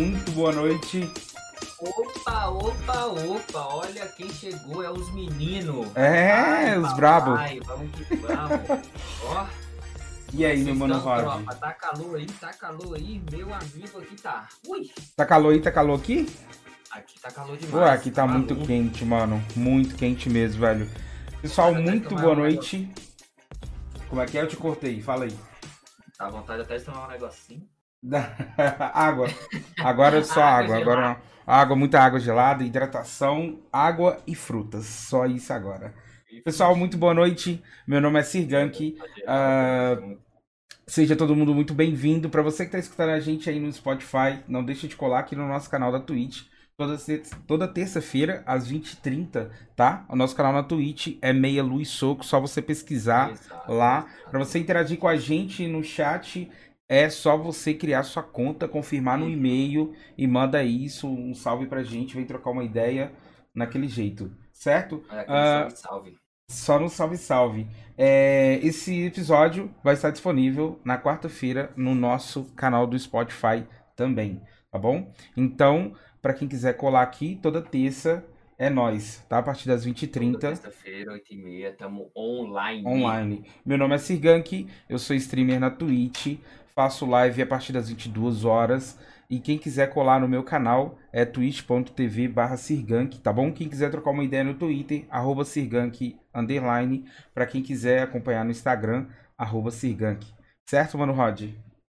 muito boa noite. Opa, opa, opa, olha quem chegou, é os meninos. É, Ai, os brabos. Vamos que vamos. Ó. E aí, meu mano? Tropa, tá calor aí, tá calor aí, meu amigo aqui tá. Ui. Tá calor aí, tá calor aqui? Aqui tá calor demais. Pô, aqui tá, tá muito quente, mano. Muito quente mesmo, velho. Pessoal, muito boa noite. Como é que é? Eu te cortei, fala aí. Tá à vontade até de tomar um negocinho. água. Agora é só água. água agora água, muita água gelada, hidratação, água e frutas. Só isso agora. Pessoal, muito boa noite. Meu nome é Sirgank. Uh, seja todo mundo muito bem-vindo. Para você que está escutando a gente aí no Spotify, não deixe de colar aqui no nosso canal da Twitch. Toda, toda terça-feira, às 20h30, tá? O nosso canal na Twitch é Meia Luz Soco, só você pesquisar Exato. lá. Para você interagir com a gente no chat, é só você criar sua conta, confirmar no e-mail e manda isso, um salve pra gente, vem trocar uma ideia naquele jeito, certo? É, uh, salve, salve. Só no salve salve. É, esse episódio vai estar disponível na quarta-feira no nosso canal do Spotify também, tá bom? Então, para quem quiser colar aqui, toda terça é nós, tá? A partir das 20h30. Terça-feira, 8h30, estamos online. Online. Meu nome é Sirgank, eu sou streamer na Twitch, faço live a partir das 22 horas. E quem quiser colar no meu canal é twitch.tv barra Sirgank, tá bom? Quem quiser trocar uma ideia no Twitter, arroba Sirgank, underline. Pra quem quiser acompanhar no Instagram, arroba Sirgank. Certo, mano Rod?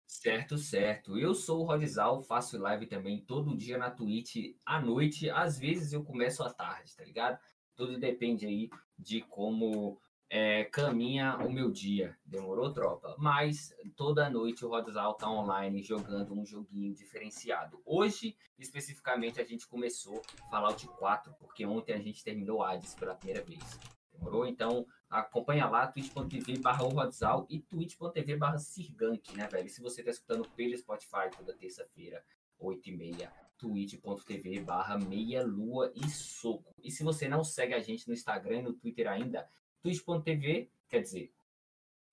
Certo, certo. Eu sou o Rodzal, faço live também todo dia na Twitch à noite. Às vezes eu começo à tarde, tá ligado? Tudo depende aí de como é, caminha o meu dia. Demorou, tropa? Mas toda noite o Rodzal tá online jogando um joguinho diferenciado. Hoje, especificamente, a gente começou Fallout 4, porque ontem a gente terminou Hades pela primeira vez. Demorou? Então, acompanha lá, twitch.tv barra e twitch.tv barra Sirgank, né, velho? E se você tá escutando pelo Spotify toda terça-feira, 8h30, twitch.tv barra meia lua e soco. E se você não segue a gente no Instagram e no Twitter ainda, twitch.tv, quer dizer,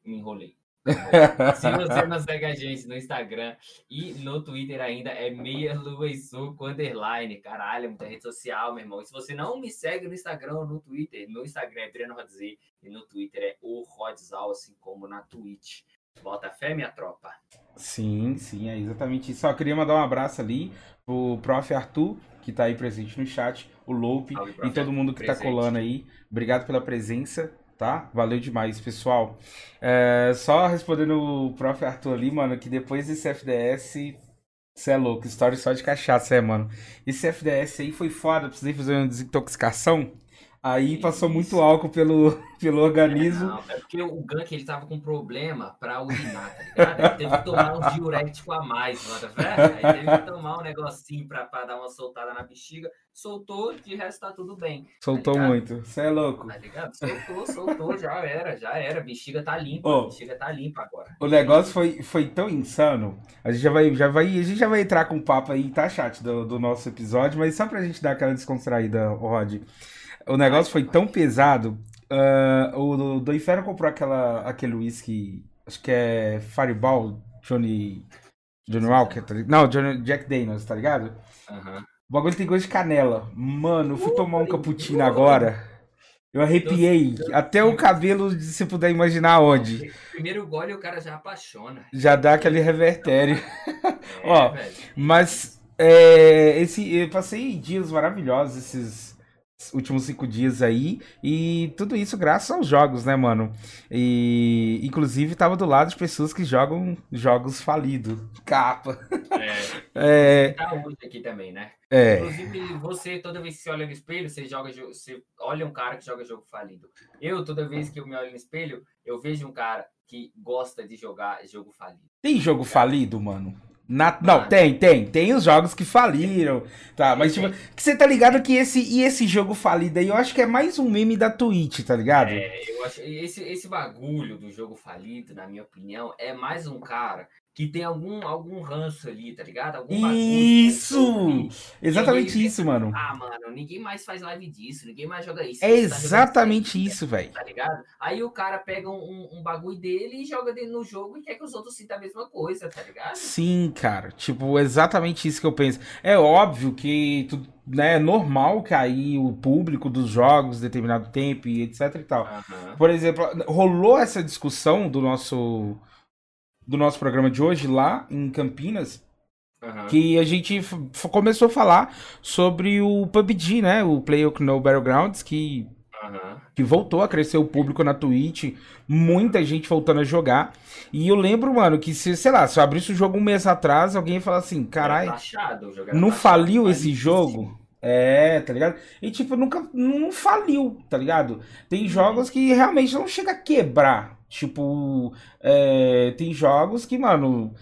me enrolei. Se você não segue a gente no Instagram e no Twitter ainda, é meia lua e suco underline. Caralho, é muita rede social, meu irmão. E se você não me segue no Instagram ou no Twitter, meu Instagram é Breno Rodzê e no Twitter é o Rodzal, assim como na Twitch. Bota fé, minha tropa. Sim, sim, é exatamente isso. Só queria mandar um abraço ali pro prof. Arthur, que tá aí presente no chat, o Loupe e todo mundo que tá presente. tá colando aí. Obrigado pela presença tá? Valeu demais, pessoal. É, só respondendo o prof. Arthur ali, mano, que depois desse FDS, você é louco, história só de cachaça, é, mano. Esse FDS aí foi foda, precisei fazer uma desintoxicação. Aí passou muito álcool pelo, pelo organismo. É, não, é porque o Gank ele tava com problema pra urinar, tá ligado? Ele teve que tomar um diurético a mais, mano, tá Aí teve que tomar um negocinho pra, pra dar uma soltada na bexiga. Soltou, de resto tá tudo bem. Tá Soltou tá muito. Você é louco. Tá ligado? Soltou, soltou, já era, já era. Bexiga tá limpa, oh, bexiga tá limpa agora. O negócio foi, foi tão insano. A gente já vai, já vai, a gente já vai entrar com o papo aí, tá, chat, do, do nosso episódio, mas só pra gente dar aquela descontraída, Rod. O negócio foi tão pesado. Uh, o do Inferno comprou aquela, aquele whisky, acho que é Fireball, Johnny. Johnny Walker, tá ligado? Não, Johnny, Jack Daniels, tá ligado? Uhum. O bagulho tem gosto de canela. Mano, eu fui tomar um cappuccino agora. Eu arrepiei. Até o cabelo, se puder imaginar onde. Primeiro gole o cara já apaixona. Já dá aquele revertério. É, Ó, velho. mas é, esse, eu passei dias maravilhosos esses últimos cinco dias aí. E tudo isso graças aos jogos, né, mano? E inclusive tava do lado de pessoas que jogam jogos falidos. Capa. É. é... Tá aqui também, né? É. Inclusive, você, toda vez que você olha no espelho, você joga você olha um cara que joga jogo falido. Eu, toda vez que eu me olho no espelho, eu vejo um cara que gosta de jogar jogo falido. Tem jogo falido, mano? Na... Não, ah. tem, tem. Tem os jogos que faliram. Tá, mas tipo, que você tá ligado que esse e esse jogo falido aí, eu acho que é mais um meme da Twitch, tá ligado? É, eu acho esse, esse bagulho do jogo falido, na minha opinião, é mais um cara que tem algum, algum ranço ali, tá ligado? Algum isso! Exatamente aí, isso, mano. Ah, mano, ninguém mais faz live disso, ninguém mais joga isso. É tá exatamente isso, velho. Tá ligado? Aí o cara pega um, um, bagulho dele e joga dele no jogo e quer que os outros sintam a mesma coisa, tá ligado? Sim, cara. Tipo, exatamente isso que eu penso. É óbvio que tu, né, é normal cair o público dos jogos determinado tempo e etc e tal. Uhum. Por exemplo, rolou essa discussão do nosso do nosso programa de hoje lá em Campinas. Uhum. Que a gente começou a falar sobre o PUBG, né? O PlayerUnknown Battlegrounds, que, uhum. que voltou a crescer o público na Twitch. Muita gente voltando a jogar. E eu lembro, mano, que se, sei lá, se eu abrisse o jogo um mês atrás, alguém ia falar assim, caralho, não faliu esse jogo? É, tá ligado? E tipo, nunca não faliu, tá ligado? Tem uhum. jogos que realmente não chega a quebrar, Tipo, é, tem jogos que, mano,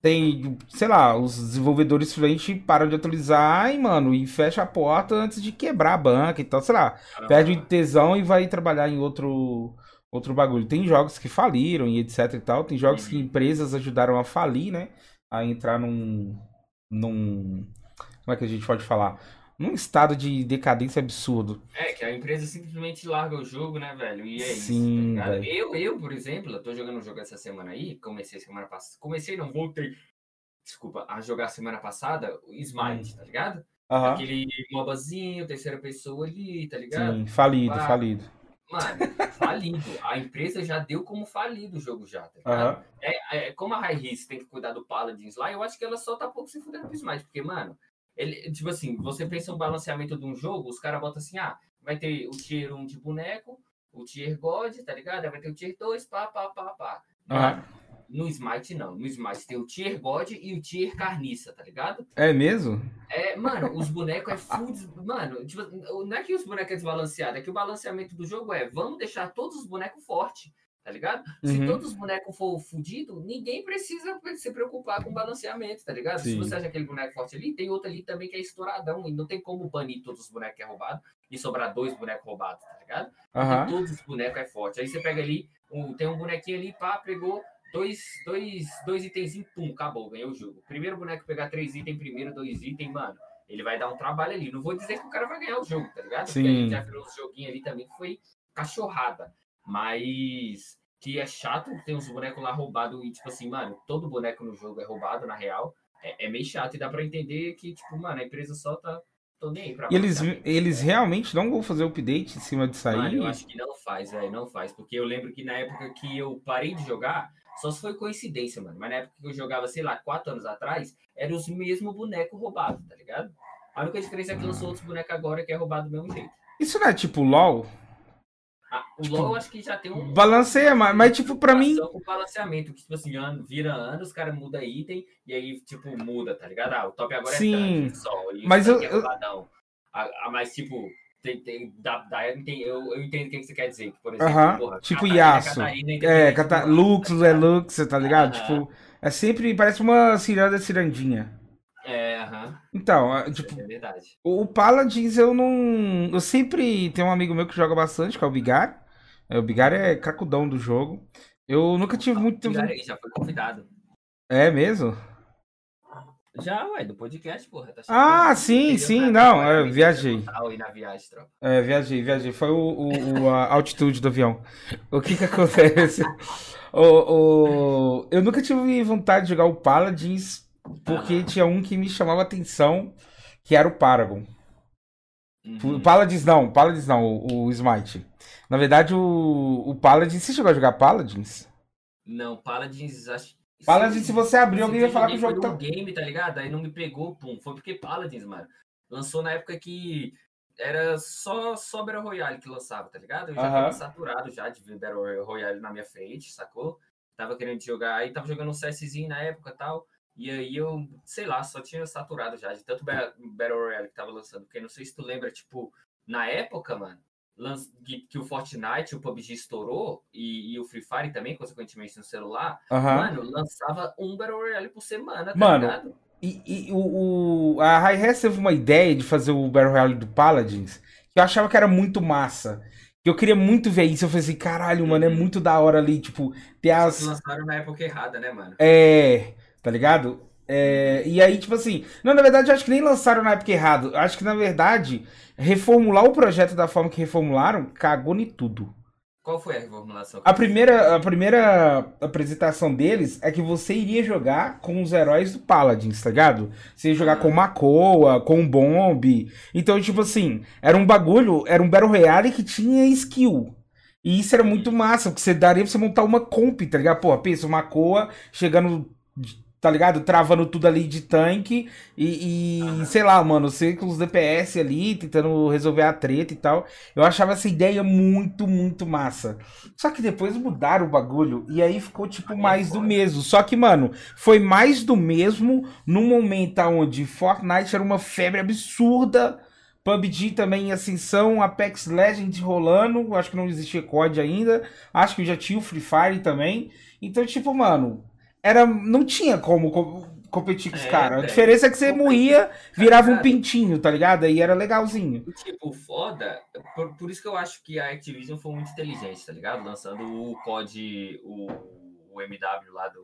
tem, sei lá, os desenvolvedores frente param de atualizar e, mano, e fecha a porta antes de quebrar a banca e tal, sei lá, ah. perde o tesão e vai trabalhar em outro outro bagulho. Tem jogos que faliram e etc e tal, tem jogos que uhum. empresas ajudaram a falir, né? A entrar num num como é que a gente pode falar? Num estado de decadência absurdo. É, que a empresa simplesmente larga o jogo, né, velho? E é Sim, isso. Tá eu, eu, por exemplo, tô jogando um jogo essa semana aí, comecei semana passada. Comecei, não, voltei. Desculpa, a jogar semana passada, o Smite, hum. tá ligado? Uhum. Aquele mobazinho, terceira pessoa ali, tá ligado? Sim, falido, ah, falido. Mano, falido. A empresa já deu como falido o jogo já, tá ligado? Uhum. É, é, como a High Risk tem que cuidar do Paladins lá, eu acho que ela só tá pouco se fudendo pro Smite, porque, mano, ele, tipo assim, você pensa um balanceamento de um jogo, os caras botam assim, ah, vai ter o tier 1 de boneco, o tier God, tá ligado? Vai ter o tier 2, pá, pá, pá, pá. Uhum. No Smite, não. No Smite tem o tier God e o tier carniça, tá ligado? É mesmo? É, mano, os bonecos é full. Des... Mano, tipo, não é que os bonecos é desbalanceado, é que o balanceamento do jogo é vamos deixar todos os bonecos fortes tá ligado? Uhum. Se todos os bonecos for fudido, ninguém precisa se preocupar com balanceamento, tá ligado? Sim. Se você acha aquele boneco forte ali, tem outro ali também que é estouradão, e não tem como banir todos os bonecos que é roubado e sobrar dois bonecos roubados, tá ligado? Uhum. Todos os bonecos é forte. Aí você pega ali, um, tem um bonequinho ali, pá, pegou dois, dois, dois itens, pum, acabou, ganhou o jogo. Primeiro boneco pegar três itens, primeiro dois itens, mano, ele vai dar um trabalho ali. Não vou dizer que o cara vai ganhar o jogo, tá ligado? Sim. Porque a gente já virou uns joguinhos ali também que foi cachorrada. Mas que é chato, tem uns bonecos lá roubados e, tipo assim, mano, todo boneco no jogo é roubado, na real. É, é meio chato e dá pra entender que, tipo, mano, a empresa só tá. Tô nem aí pra e eles, eles realmente não vão fazer update em cima de sair? Mano, eu acho que não faz, velho, não faz. Porque eu lembro que na época que eu parei de jogar, só se foi coincidência, mano. Mas na época que eu jogava, sei lá, quatro anos atrás, eram os mesmos bonecos roubados, tá ligado? A única diferença é que lançou outros bonecos agora que é roubado do mesmo jeito. Isso não é tipo LOL? Ah, o tipo, LoL acho que já tem um. Balanceia, mas, mas tipo, pra mim. Com balanceamento, que, tipo assim, ano, vira ano, os caras mudam item e aí, tipo, muda, tá ligado? Ah, o top agora Sim, é tanque, só. mas eu. É eu... Ah, mas, tipo, tem, tem, dá, dá, eu, entendo, eu, eu entendo o que você quer dizer. Por exemplo, uh -huh. porra, tipo Yasuo. É, Cata... Lux é Lux, tá ligado? Uh -huh. Tipo, é sempre. Parece uma ciranda cirandinha. É, aham. Uh -huh. Então, tipo, é verdade. o Paladins eu não. Eu sempre tenho um amigo meu que joga bastante, que é o Bigar. É, o Bigar é cracudão do jogo. Eu nunca tive muito tempo. Bigar já foi convidado. É mesmo? Já, ué, do podcast, porra. Tá ah, sim, sim, não, eu viajei. Viagem. É, viajei, viajei. Foi o, o, a altitude do avião. O que que acontece? o, o, eu nunca tive vontade de jogar o Paladins porque tinha um que me chamava atenção, que era o Paragon. Uhum. Paladins não, Paladins não, o, o, Smite. Na verdade, o, o Paladins. Você chegou a jogar Paladins? Não, Paladins acho. Paladins, se, se você abrir, alguém vai falar que o jogo tá. game, tá ligado? Aí não me pegou, pum. Foi porque Paladins, mano. Lançou na época que era só, só Battle Royale que lançava, tá ligado? Eu já uhum. tava saturado já de ver Battle Royale na minha frente, sacou? Tava querendo jogar, aí tava jogando um CSzinho na época e tal. E aí eu, sei lá, só tinha saturado já de tanto Battle Royale que tava lançando. Porque não sei se tu lembra, tipo, na época, mano, que o Fortnite, o PUBG estourou, e, e o Free Fire também, consequentemente, no celular, uhum. mano, lançava um Battle Royale por semana, tá mano, ligado? E, e o, o, a Hi-Hat teve uma ideia de fazer o Battle Royale do Paladins, que eu achava que era muito massa. Eu queria muito ver isso. Eu falei assim, caralho, mano, é uhum. muito da hora ali, tipo, ter as. lançaram na época errada, né, mano? É, tá ligado? É, e aí, tipo assim, não, na verdade, eu acho que nem lançaram na época errado. Eu acho que, na verdade, reformular o projeto da forma que reformularam, cagou em tudo. Qual foi a reformulação? A primeira, a primeira apresentação deles é que você iria jogar com os heróis do Paladins, tá ligado? Você ia jogar com Makoa, com Bomb. Então, tipo assim, era um bagulho, era um Battle Royale que tinha skill. E isso era muito massa, porque você daria pra você montar uma comp, tá ligado? Pô, pensa, uma Makoa chegando tá ligado? Travando tudo ali de tanque e, e sei lá, mano, você com os DPS ali, tentando resolver a treta e tal. Eu achava essa ideia muito, muito massa. Só que depois mudaram o bagulho e aí ficou tipo mais do mesmo. Só que, mano, foi mais do mesmo num momento onde Fortnite era uma febre absurda. PUBG também em ascensão, Apex Legends rolando, acho que não existia COD ainda, acho que já tinha o Free Fire também. Então, tipo, mano, era, não tinha como competir com os é, caras. A diferença é que você morria, virava um pintinho, tá ligado? Aí era legalzinho. Tipo, foda. Por, por, isso que eu acho que a Activision foi muito inteligente, tá ligado? Lançando o COD, o, o MW lá do.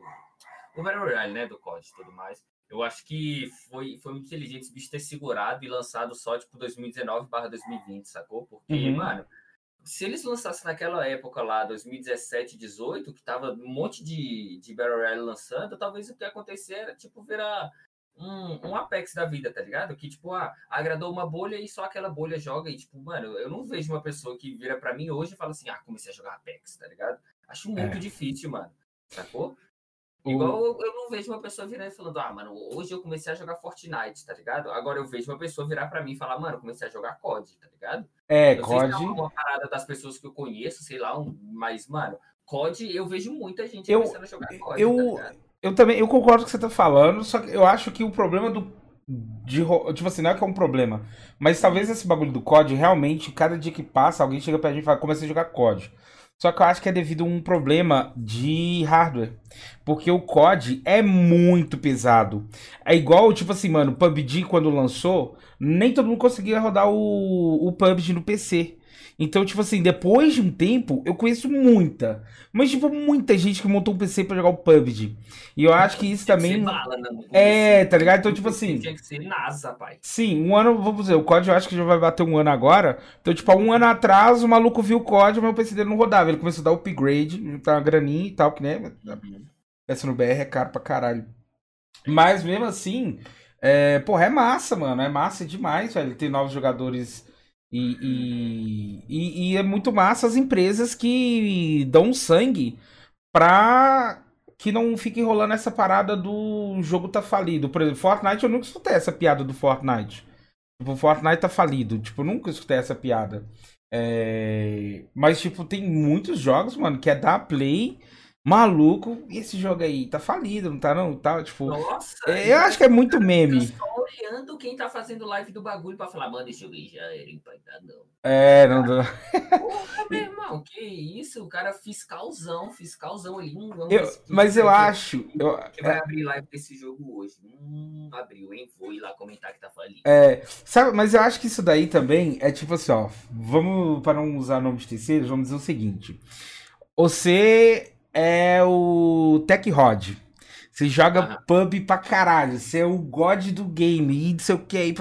O Battle Royale, né? Do COD e tudo mais. Eu acho que foi, foi muito inteligente esse bicho ter segurado e lançado só, tipo, 2019/2020, sacou? Porque, uhum. mano se eles lançassem naquela época lá, 2017, 18, que tava um monte de, de Battle Royale lançando, talvez o que ia acontecer era, tipo, virar um, um Apex da vida, tá ligado? Que, tipo, ah, agradou uma bolha e só aquela bolha joga e, tipo, mano, eu não vejo uma pessoa que vira para mim hoje e fala assim, ah, comecei a jogar Apex, tá ligado? Acho muito é. difícil, mano. Sacou? Igual eu, eu, não vejo uma pessoa virando e falando, ah, mano, hoje eu comecei a jogar Fortnite, tá ligado? Agora eu vejo uma pessoa virar para mim e falar, mano, comecei a jogar COD, tá ligado? É, eu COD. Sei se é uma parada das pessoas que eu conheço, sei lá, um, mas, mano, COD, eu vejo muita gente eu, começando a jogar COD. Eu, tá eu também, eu concordo com o que você tá falando, só que eu acho que o problema do. De, tipo assim, não é que é um problema. Mas talvez esse bagulho do COD, realmente, cada dia que passa, alguém chega pra gente e fala, comecei a jogar COD. Só que eu acho que é devido a um problema de hardware. Porque o COD é muito pesado. É igual, tipo assim, mano, PUBG quando lançou, nem todo mundo conseguia rodar o, o PUBG no PC. Então, tipo assim, depois de um tempo, eu conheço muita, mas tipo, muita gente que montou um PC pra jogar o PUBG. E eu acho que isso Tem também. Que bala, né? É, tá ligado? Então, tipo assim. Tinha que ser NASA, pai. Sim, um ano, vamos dizer, o COD eu acho que já vai bater um ano agora. Então, tipo, há um ano atrás, o maluco viu o COD, mas o PC dele não rodava. Ele começou a dar upgrade, tá uma graninha e tal, que né? Uhum. Essa no BR é caro pra caralho. Mas mesmo assim, é, porra, é massa, mano. É massa demais, velho. Tem novos jogadores e, e, e, é muito massa as empresas que dão sangue pra que não fique rolando essa parada do jogo tá falido. Por exemplo, Fortnite, eu nunca escutei essa piada do Fortnite. Tipo, Fortnite tá falido. Tipo, nunca escutei essa piada. É... Mas, tipo, tem muitos jogos, mano, que é da Play Maluco, e esse jogo aí tá falido, não tá não? Tá, tipo. Nossa, é, eu acho que é muito meme. Eu tô olhando quem tá fazendo live do bagulho pra falar, mano, esse jogo aí já era empatado. É, não dá. Porra, meu irmão, que isso? O cara fiscalzão, fiscalzão ali. Hum, eu, mas eu acho. Eu, que vai é... abrir live desse jogo hoje. Hum, abriu, hein? Vou ir lá comentar que tá falido. É, sabe, mas eu acho que isso daí também é tipo assim, ó. Vamos, para não usar nome de terceiros, vamos dizer o seguinte. Você é o Tech Rod. Você joga pub pra caralho. Você é o god do game. E não sei o que. Aí,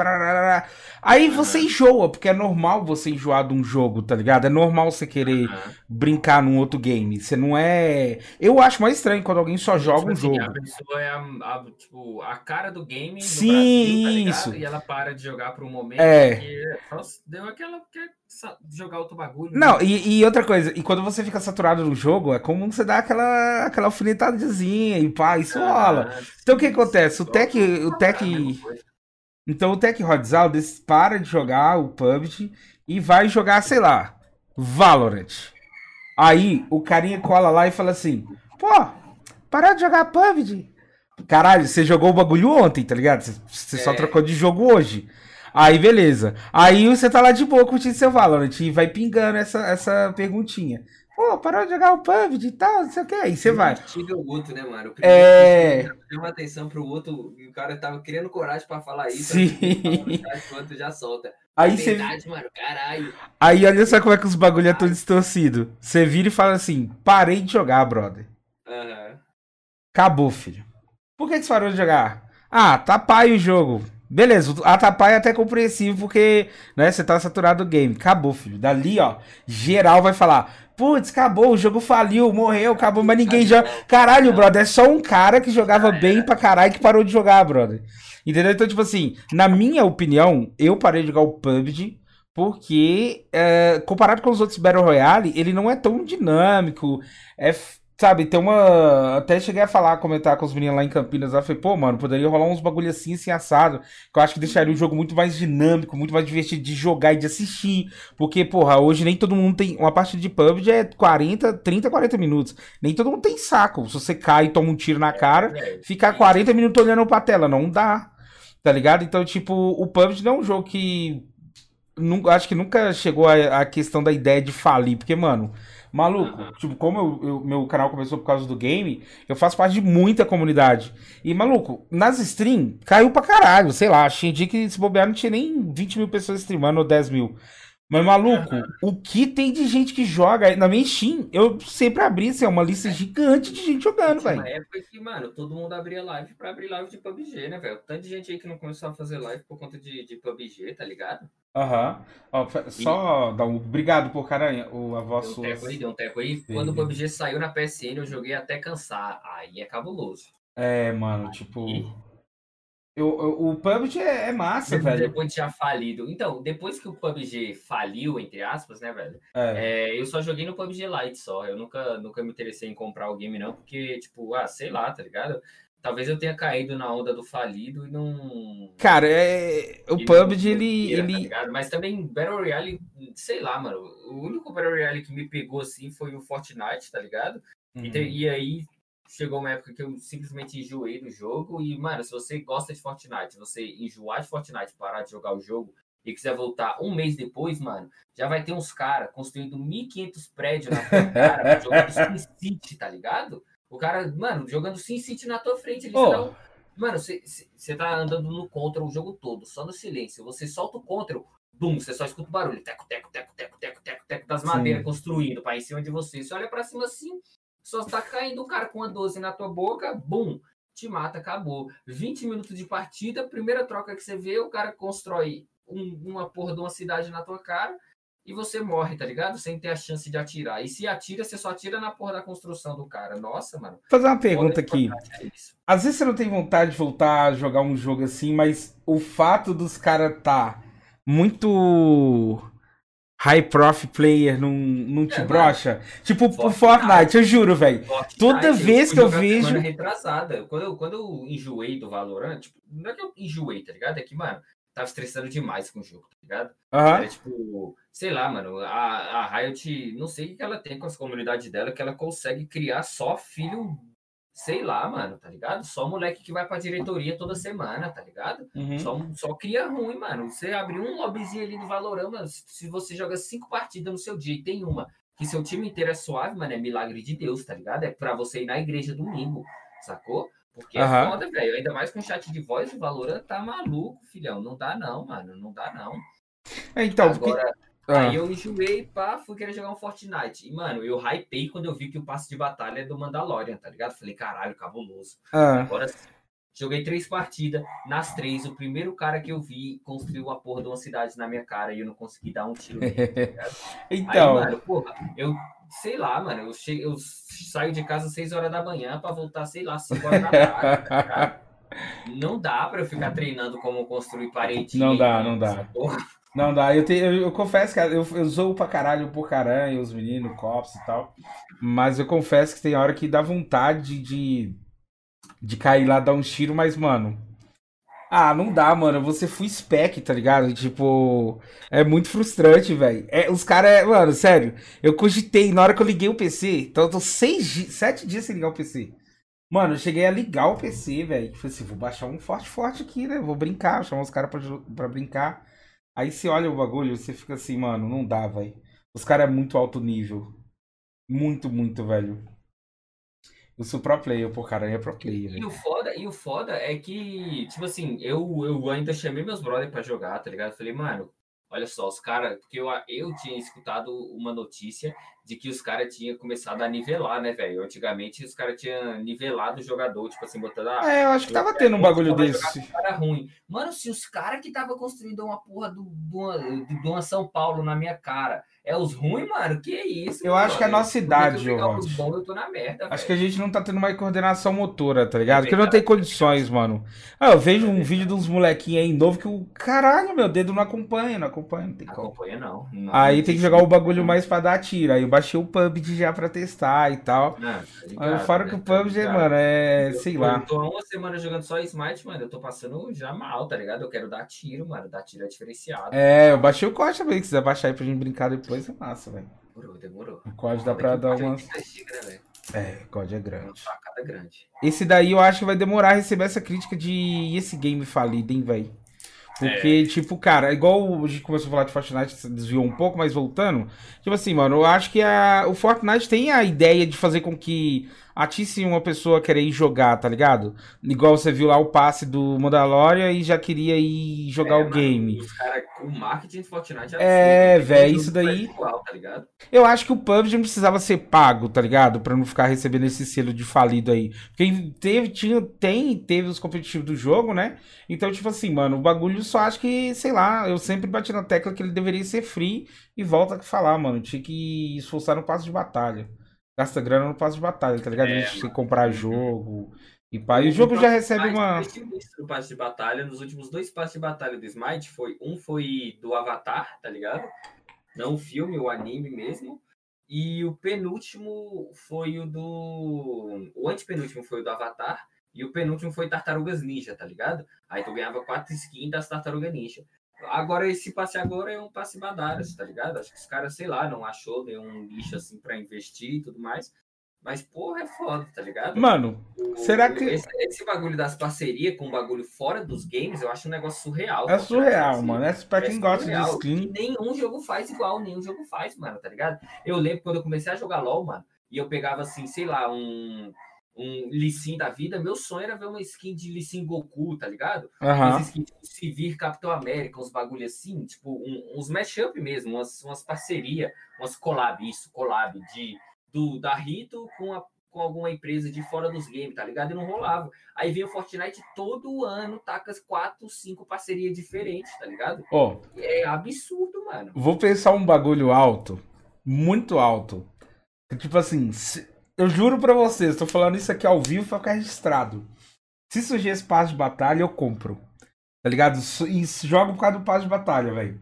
aí você enjoa, porque é normal você enjoar de um jogo, tá ligado? É normal você querer brincar num outro game. Você não é. Eu acho mais estranho quando alguém só joga tipo um assim, jogo. A pessoa é a, a, tipo, a cara do game. Sim, Brasil, tá isso. E ela para de jogar por um momento. É. Só deu aquela jogar outro bagulho. Não, né? e, e, outra coisa, e quando você fica saturado no jogo, é comum você dar aquela, aquela alfinetadazinha e pá, isso ah, rola. Então o que acontece? O Tech. O tech então o Tech Rodzal para de jogar o PUBG e vai jogar, sei lá, Valorant. Aí o carinha cola lá e fala assim: pô, parar de jogar PUBG. Caralho, você jogou o bagulho ontem, tá ligado? Você, você é. só trocou de jogo hoje. Aí, beleza. Aí você tá lá de boa curtindo seu Valorant e vai pingando essa, essa perguntinha. pô, parou de jogar o PUBG e tal, não sei o que. Aí você vai. O outro, né, mano? O É. Chama atenção pro outro e o cara tava criando coragem pra falar isso. Sim. O outro já solta. Aí você. verdade, mano, caralho. Aí olha só como é que os bagulho é tudo distorcido. Você vira e fala assim: parei de jogar, brother. Aham. Acabou, filho. Por que que você parou de jogar? Ah, tá pai o jogo. Beleza, a tá pai é até compreensível porque né, você tá saturado do game. Acabou, filho. Dali, ó, geral vai falar: putz, acabou, o jogo faliu, morreu, acabou, mas ninguém joga. Caralho, brother, é só um cara que jogava bem pra caralho que parou de jogar, brother. Entendeu? Então, tipo assim, na minha opinião, eu parei de jogar o PUBG porque, é, comparado com os outros Battle Royale, ele não é tão dinâmico. É, sabe, tem uma. Até cheguei a falar, comentar com os meninos lá em Campinas. Lá, falei, pô, mano, poderia rolar uns bagulho assim, assim, assado. Que eu acho que deixaria o jogo muito mais dinâmico, muito mais divertido de jogar e de assistir. Porque, porra, hoje nem todo mundo tem. Uma partida de PUBG é 40, 30, 40 minutos. Nem todo mundo tem saco. Se você cai e toma um tiro na cara, velho. ficar 40 minutos olhando pra tela, não dá. Tá ligado? Então, tipo, o PUBG não é um jogo que. acho que nunca chegou a, a questão da ideia de falir, porque, mano, maluco, Aham. tipo, como eu- eu- meu canal começou por causa do game, eu faço parte de muita comunidade. E, maluco, nas stream, caiu pra caralho, sei lá, tinha dia que se bobear não tinha nem 20 mil pessoas streamando ou 10 mil. Mas, maluco, o que tem de gente que joga na minha Steam, eu sempre abri, assim, uma lista gigante de gente jogando, velho. época que, mano, todo mundo abria live pra abrir live de PUBG, né, velho? Tanto de gente aí que não começou a fazer live por conta de, de PUBG, tá ligado? Aham. Fa- Só dar um obrigado por caranha, o, a voz Deu um sua. teco aí, deu um teco aí. Quando o PUBG saiu na PSN, eu joguei até cansar. Aí é cabuloso. É, mano, tipo. Eu- o PUBG é, é massa, velho. Depois de já falido. Então, depois que o PUBG faliu, entre aspas, né, velho? É. É, eu só joguei no PUBG Lite só. Eu nunca, nunca me interessei em comprar o game, não, porque, tipo, ah, sei lá, tá ligado? Talvez eu tenha caído na onda do falido e não. Cara, é. O e PUBG, não- ele. tá ele... ligado? Mas também Battle Royale, sei lá, mano. O único Battle Royale que me pegou assim foi o Fortnite, tá ligado? E, te- Uhum. e aí chegou uma época que eu simplesmente enjoei do jogo. E, mano, se você gosta de Fortnite, você enjoar de Fortnite, parar de jogar o jogo e quiser voltar um mês depois, mano, já vai ter uns caras construindo 1.500 prédios na tua cara, jogando SimCity, tá ligado? O cara, mano, jogando SimCity na tua frente, eles dão. Mano, você tá andando no contra o jogo todo, só no silêncio. Você solta o contra, bum, você só escuta o barulho. Teco, teco, teco, teco, teco, teco, teco das Sim. madeiras construindo para em cima de você. Você olha pra cima assim, só tá caindo o cara com uma 12 na tua boca, bum, te mata, acabou. 20 minutos de partida, primeira troca que você vê, o cara constrói um- uma porra de uma cidade na tua cara e você morre, tá ligado? Sem ter a chance de atirar. E se atira, você só atira na porra da construção do cara. Nossa, mano. Vou fazer uma pergunta aqui. É. Às vezes você não tem vontade de voltar a jogar um jogo assim, mas o fato dos caras tá muito high prof player não, não te É, brocha? Tipo, o Fortnite. Fortnite, eu juro, velho. Toda vez fui que eu vejo- retrasada. Quando eu, quando eu enjoei do Valorant, tipo, não é que eu enjoei, tá ligado? É que, mano, tava estressando demais com o jogo, tá ligado? Aham. Era tipo, sei lá, mano, a, a Riot, não sei o que ela tem com as comunidades dela, que ela consegue criar só filho, sei lá, mano, tá ligado? Só moleque que vai pra diretoria toda semana, tá ligado? Uhum. Só, só cria ruim, mano. Você abrir um lobbyzinho ali no Valorant, mano, se você joga cinco partidas no seu dia e tem uma que seu time inteiro é suave, mano, é milagre de Deus, tá ligado? É pra você ir na igreja domingo, sacou? Porque é Aham. foda, velho. Ainda mais com chat de voz, o Valorant tá maluco, filhão. Não dá não, mano. Não dá não. É, então, porque. Ah, aí eu enjoei, pá, fui querer jogar um Fortnite. E, mano, eu hypei quando eu vi que o passe de batalha é do Mandalorian, tá ligado? Falei, caralho, cabuloso. ah. Agora sim. Joguei três partidas. Nas três, o primeiro cara que eu vi construiu a porra de uma cidade na minha cara e eu não consegui dar um tiro nele. tá ligado? Então, Aí, mano, porra, eu sei lá, mano, eu, che... eu saio de casa às 6 horas da manhã pra voltar, sei lá, 5 horas da tarde. tá? Não dá pra eu ficar treinando como construir parede. Não dá, não dá. Não dá, eu, te- eu, eu confesso, cara, eu, eu zoo pra caralho por caranha, os meninos, cops e tal. Mas eu confesso que tem hora que dá vontade de, de cair lá, dar um tiro, mas, mano. Ah, não dá, mano. Você fui spec, tá ligado? Tipo, é muito frustrante, velho. É, os caras, mano, sério. Eu cogitei na hora que eu liguei o PC. Então eu tô seis, sete dias sem ligar o PC. Mano, eu cheguei a ligar o PC, velho. Falei assim, vou baixar um forte forte aqui, né? Vou brincar, chamar os caras pra, pra brincar. Aí você olha o bagulho, você fica assim, mano, não dá, velho. Os caras é muito alto nível. Muito, muito, velho. Eu sou pro player, pô, cara, é pro player. E o, foda, e o foda é que, tipo assim, eu, eu ainda chamei meus brothers pra jogar, tá ligado? Falei, mano, olha só, os caras. Porque eu, eu tinha escutado uma notícia de que os caras tinham começado a nivelar, né, velho? Antigamente os caras tinham nivelado o jogador, tipo assim, botando. Ah, é, eu acho que tava tendo um bagulho desse. Cara ruim. Mano, se os caras que tava construindo uma porra do, do, do, do São Paulo na minha cara é os ruins, mano. Que isso? Eu mano? acho que é a nossa idade, eu, bom, eu tô na merda, Acho véio. que a gente não tá tendo mais coordenação motora, tá ligado? Porque não tem condições, mano. Ah, eu vejo um vídeo de uns molequinhos aí novo que o caralho, meu dedo não acompanha, não acompanha, não tem como. Acompanha não. não aí tem que jogar o bagulho mais pra dar tiro. Aí eu baixei o PUBG já pra testar e tal. Não, tá ligado, Fora que o PUBG, tá mano, é. sei lá. Eu tô uma semana jogando só Smite, mano. Eu tô passando já mal, tá ligado? Eu quero dar tiro, mano. Dar tiro é diferenciado. É, eu baixei o código também. Se quiser baixar aí pra gente brincar depois, é massa, velho. Demorou, demorou. O código dá pra dar umas. Né, é, o código é grande. Uma grande. Esse daí eu acho que vai demorar a receber essa crítica de esse game falido, hein, velho? Porque, é. tipo, cara, igual a gente começou a falar de Fortnite, desviou um pouco, mas voltando. Tipo assim, mano, eu acho que a, o Fortnite tem a ideia de fazer com que atisse uma pessoa querer ir jogar, tá ligado? Igual você viu lá o passe do Mandalorian e já queria ir jogar é, o game. Os caras com marketing de Fortnite é, assim, velho, isso daí. Igual, tá eu acho que o PUBG não precisava ser pago, tá ligado? Pra não ficar recebendo esse selo de falido aí. Porque teve, tinha, tem, teve os competitivos do jogo, né? Então, tipo assim, mano, o bagulho só acho que, sei lá, eu sempre bati na tecla que ele deveria ser free e volta a falar, mano. Tinha que esforçar no passo de batalha gasta grana no passe de batalha, tá ligado? É, a gente tem que comprar jogo. E, pá, e o jogo já recebe uma. O passe de batalha, nos últimos dois passes de batalha do Smite, foi um foi do Avatar, tá ligado? Não o filme, o anime mesmo. E o penúltimo foi o do. O antepenúltimo foi o do Avatar. E o penúltimo foi Tartarugas Ninja, tá ligado? Aí tu ganhava quatro skins das Tartarugas Ninja. Agora, esse passe agora é um passe badaras, tá ligado? Acho que os caras, sei lá, não achou nenhum lixo assim pra investir e tudo mais. Mas, porra, é foda, tá ligado? Mano, o, será que. Esse, esse, bagulho das parcerias com o bagulho fora dos games, eu acho um negócio surreal. É surreal, assim. mano. É pra quem é gosta de skin. Nenhum jogo faz igual, nenhum jogo faz, mano, tá ligado? Eu lembro quando eu comecei a jogar LOL, mano, e eu pegava assim, sei lá, um um Lissin da vida, meu sonho era ver uma skin de Lissin Goku, tá ligado? Uhum. As skins de Civir Capitão América, uns bagulho assim, tipo, um, uns mashup mesmo, umas, umas parceria, umas collab, isso, collab, de, do, da Rito com, a, com alguma empresa de fora dos games, tá ligado? E não rolava. Aí vem o Fortnite todo ano, taca quatro, cinco parcerias diferentes, tá ligado? Ó. Oh, é absurdo, mano. Vou pensar um bagulho alto, muito alto. Tipo assim, se eu juro pra vocês, tô falando isso aqui ao vivo pra ficar registrado. Se surgir esse passe de batalha, eu compro. Tá ligado? E jogo por causa do passe de batalha, velho.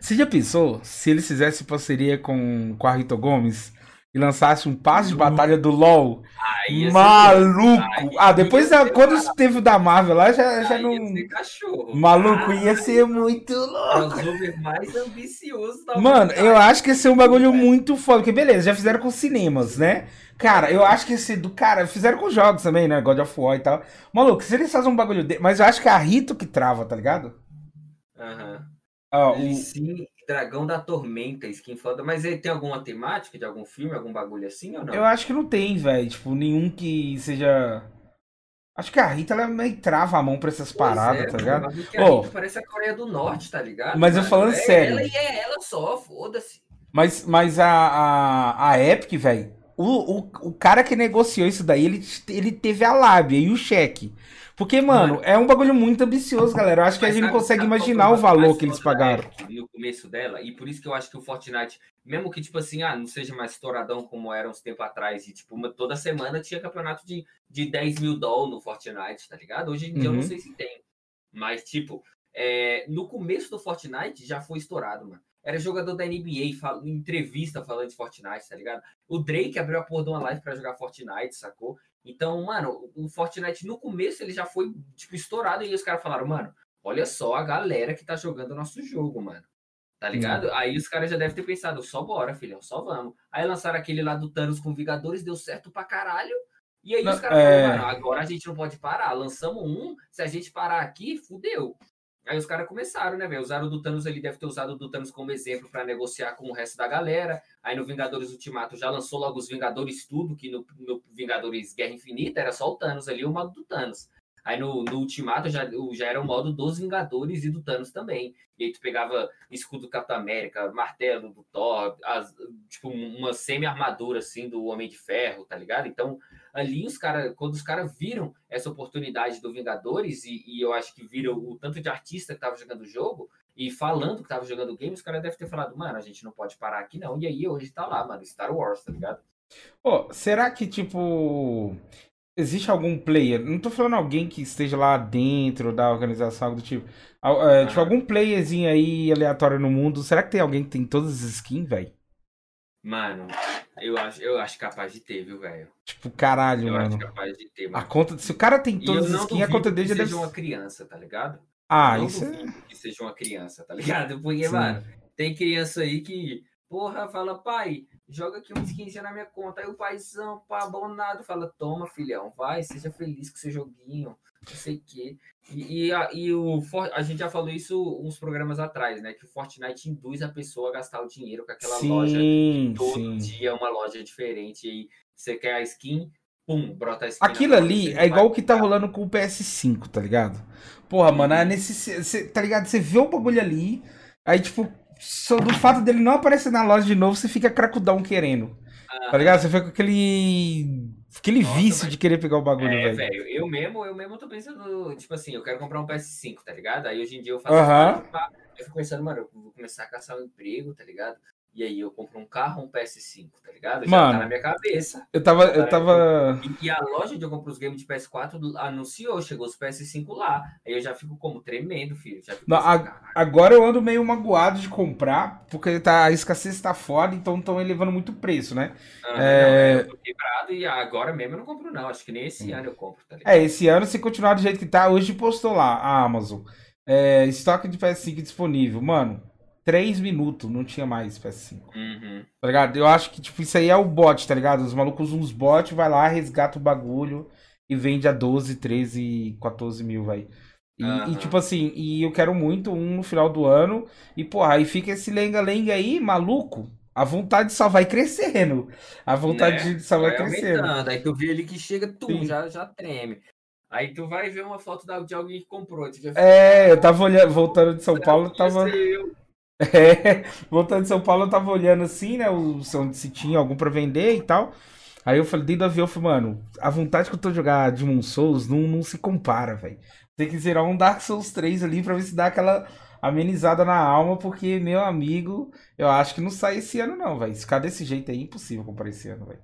Você já pensou se eles fizessem parceria com, com a Rito Gomes? E lançasse um passe de batalha do LoL. Aí Maluco! Aí, ah, depois da, quando teve o da Marvel lá, já, já não. Cachorro. Maluco, ah, ia ser muito louco. mais ambicioso Mano, eu acho que ia ser um bagulho muito foda. Porque beleza, já fizeram com cinemas, né? Cara, eu acho que esse do cara, fizeram com jogos também, né? God of War e tal. Maluco, se eles fazem um bagulho. Mas eu acho que é a Rito que trava, tá ligado? Aham. Uhum. Ah, um... Sim, Dragão da Tormenta, skin foda. Mas ele tem alguma temática de algum filme, algum bagulho assim ou não? Eu acho que não tem, velho. Tipo, nenhum que seja. Acho que a Rita ela meio trava a mão pra essas pois paradas, é, tá ligado? A oh, Rita parece a Coreia do Norte, tá ligado? Mas eu falando é sério. Ela e é ela só, foda-se. Mas, mas a, a, a Epic, velho, o, o, o cara que negociou isso daí, ele, ele teve a lábia e o cheque. Porque, mano, mano, é um bagulho muito ambicioso, galera. Eu acho que a gente não consegue imaginar o valor que eles pagaram. No começo dela, e por isso que eu acho que o Fortnite, mesmo que, tipo assim, ah, não seja mais estouradão como era uns tempo atrás, e, tipo, uma, toda semana tinha campeonato de, de 10 mil dólares no Fortnite, tá ligado? Hoje em dia uhum. eu não uhum. sei se tem. Mas, tipo, é, no começo do Fortnite já foi estourado, mano. Era jogador da NBA, fal... entrevista falando de Fortnite, tá ligado? O Drake abriu a porra de uma live pra jogar Fortnite, sacou? Então, mano, o Fortnite no começo ele já foi, tipo, estourado. E os caras falaram, mano, olha só a galera que tá jogando o nosso jogo, mano. Tá ligado? Hum. Aí os caras já devem ter pensado, só bora, filhão, só vamos. Aí lançaram aquele lá do Thanos com Vingadores, deu certo pra caralho. E aí não, os caras é... falaram, mano, agora a gente não pode parar. Lançamos um, se a gente parar aqui, fudeu. Aí os caras começaram, né, velho? Usaram o do Thanos ali, deve ter usado o do Thanos como exemplo para negociar com o resto da galera. Aí no Vingadores Ultimato já lançou logo os Vingadores tudo, que no, no Vingadores Guerra Infinita era só o Thanos ali, o modo do Thanos. Aí no, no Ultimato já, já era o modo dos Vingadores e do Thanos também. E aí tu pegava escudo do Capitão América, martelo do Thor, as, tipo uma semi-armadura assim do Homem de Ferro, tá ligado? Então ali os caras, quando os caras viram essa oportunidade do Vingadores, e, e, eu acho que viram o tanto de artista que tava jogando o jogo, e falando que tava jogando o game, os caras devem ter falado, mano, a gente não pode parar aqui não. E aí hoje tá lá, mano, Star Wars, tá ligado? Oh, será que, tipo, Existe algum player, não tô falando alguém que esteja lá dentro da organização, algo do tipo. É, tipo, algum playerzinho aí aleatório no mundo. Será que tem alguém que tem todas as skins, velho? Mano, eu acho, eu acho capaz de ter, viu, velho? Tipo, caralho, eu mano. acho capaz de ter, mano. A conta, se o cara tem todas as skins, a conta dele já deve ser uma criança, tá ligado? Ah, não isso é. Que seja uma criança, tá ligado? Porque, Sim. mano, tem criança aí que, porra, fala, pai, joga aqui uns 15 na minha conta. Aí o paizão, pá, abonado, fala: toma, filhão, vai, seja feliz com seu joguinho, não sei o quê. E, e, a, e o a gente já falou isso uns programas atrás, né? Que o Fortnite induz a pessoa a gastar o dinheiro com aquela sim, loja. Todo sim. dia é uma loja diferente. E você quer a skin, pum, brota a skin. Aquilo ali é igual o que tá rolando com o PS5, tá ligado? Porra, mano, é nesse. Cê, tá ligado? Você vê o bagulho ali, aí tipo, só do fato dele não aparecer na loja de novo, você fica cracudão querendo. Ah, tá ligado? Você fica com aquele. Aquele Nossa, vício mas... de querer pegar o bagulho, é, velho. Eu mesmo, eu mesmo tô pensando, tipo assim, eu quero comprar um PS5, tá ligado? Aí hoje em dia eu faço. Uh -huh. Eu fico pensando, mano, eu vou começar a caçar um emprego, tá ligado? E aí eu compro um carro, um PS5, tá ligado? Já Mano, tá na minha cabeça. Eu tava. Eu tava... E, e a loja onde eu compro os games de PS4 anunciou, chegou os PS5 lá. Aí eu já fico como tremendo, filho. Não, assim, a, agora eu ando meio magoado de comprar, porque tá, a escassez tá foda, então estão elevando muito o preço, né? Ah, é... Não, eu tô quebrado e agora mesmo eu não compro, não. Acho que nem esse hum. ano eu compro, tá ligado? É, esse ano, se continuar do jeito que tá, hoje postou lá a Amazon. É, estoque de PS5 disponível. Mano, 3 minutos, não tinha mais PS5. Uhum. Tá ligado? Eu acho que, tipo, isso aí é o bot, tá ligado? Os malucos usam uns bots, vai lá, resgata o bagulho e vende a 12, 13, 14 mil, velho. E, uhum. e, tipo assim, e eu quero muito um no final do ano. E, porra, aí fica esse lenga-lenga aí, maluco. A vontade só vai crescendo. A vontade né? só vai, vai crescendo. Aumentando. Aí tu vê ali que chega, tu já, já treme. Aí tu vai ver uma foto de alguém que comprou. é, eu tava olhando, voltando de São Paulo, tava. Eu. É, voltando de São Paulo, eu tava olhando assim, né? O, se tinha algum pra vender e tal. Aí eu falei, dentro do avião, eu falei, mano, a vontade que eu tô de jogar Demon Souls não, não se compara, velho. Tem que zerar um Dark Souls 3 ali pra ver se dá aquela amenizada na alma, porque, meu amigo, eu acho que não sai esse ano, não, velho. Ficar desse jeito é impossível comprar esse ano, velho.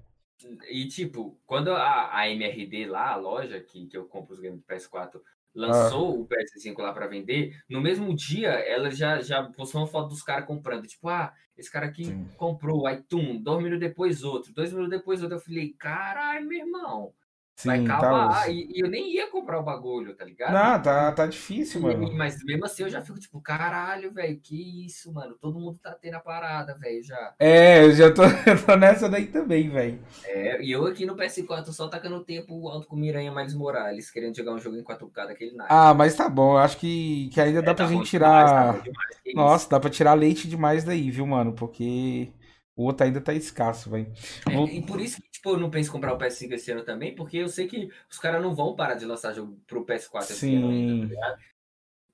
E, tipo, quando a, a MRD lá, a loja que, que eu compro os games do PS4, lançou ah. o PS5 lá para vender, no mesmo dia ela já, já postou uma foto dos caras comprando. Tipo, ah, esse cara aqui Sim. comprou, aí tum, dois minutos depois outro, dois minutos depois outro. Eu falei, caralho, meu irmão. Sim, vai acabar. Tá e, e, eu nem ia comprar o bagulho, tá ligado? Não, tá, tá difícil, mano. Mas mesmo assim eu já fico tipo, caralho, velho, que isso, mano. Todo mundo tá tendo a parada, velho, já. É, eu já tô, eu tô nessa daí também, velho. É, e eu aqui no PS4 só tacando tempo alto com Miranha Miles Morales, querendo jogar um jogo em 4K daquele nada. Ah, mas tá bom, eu acho que, que ainda é, dá tá pra gente tirar. Demais, tá demais, Nossa, dá pra tirar leite demais daí, viu, mano? Porque. O outro ainda tá escasso, velho. É. E por isso que, tipo, eu não penso em comprar o PS5 esse ano também, porque eu sei que os caras não vão parar de lançar jogo pro PS4 esse Sim. ano ainda, tá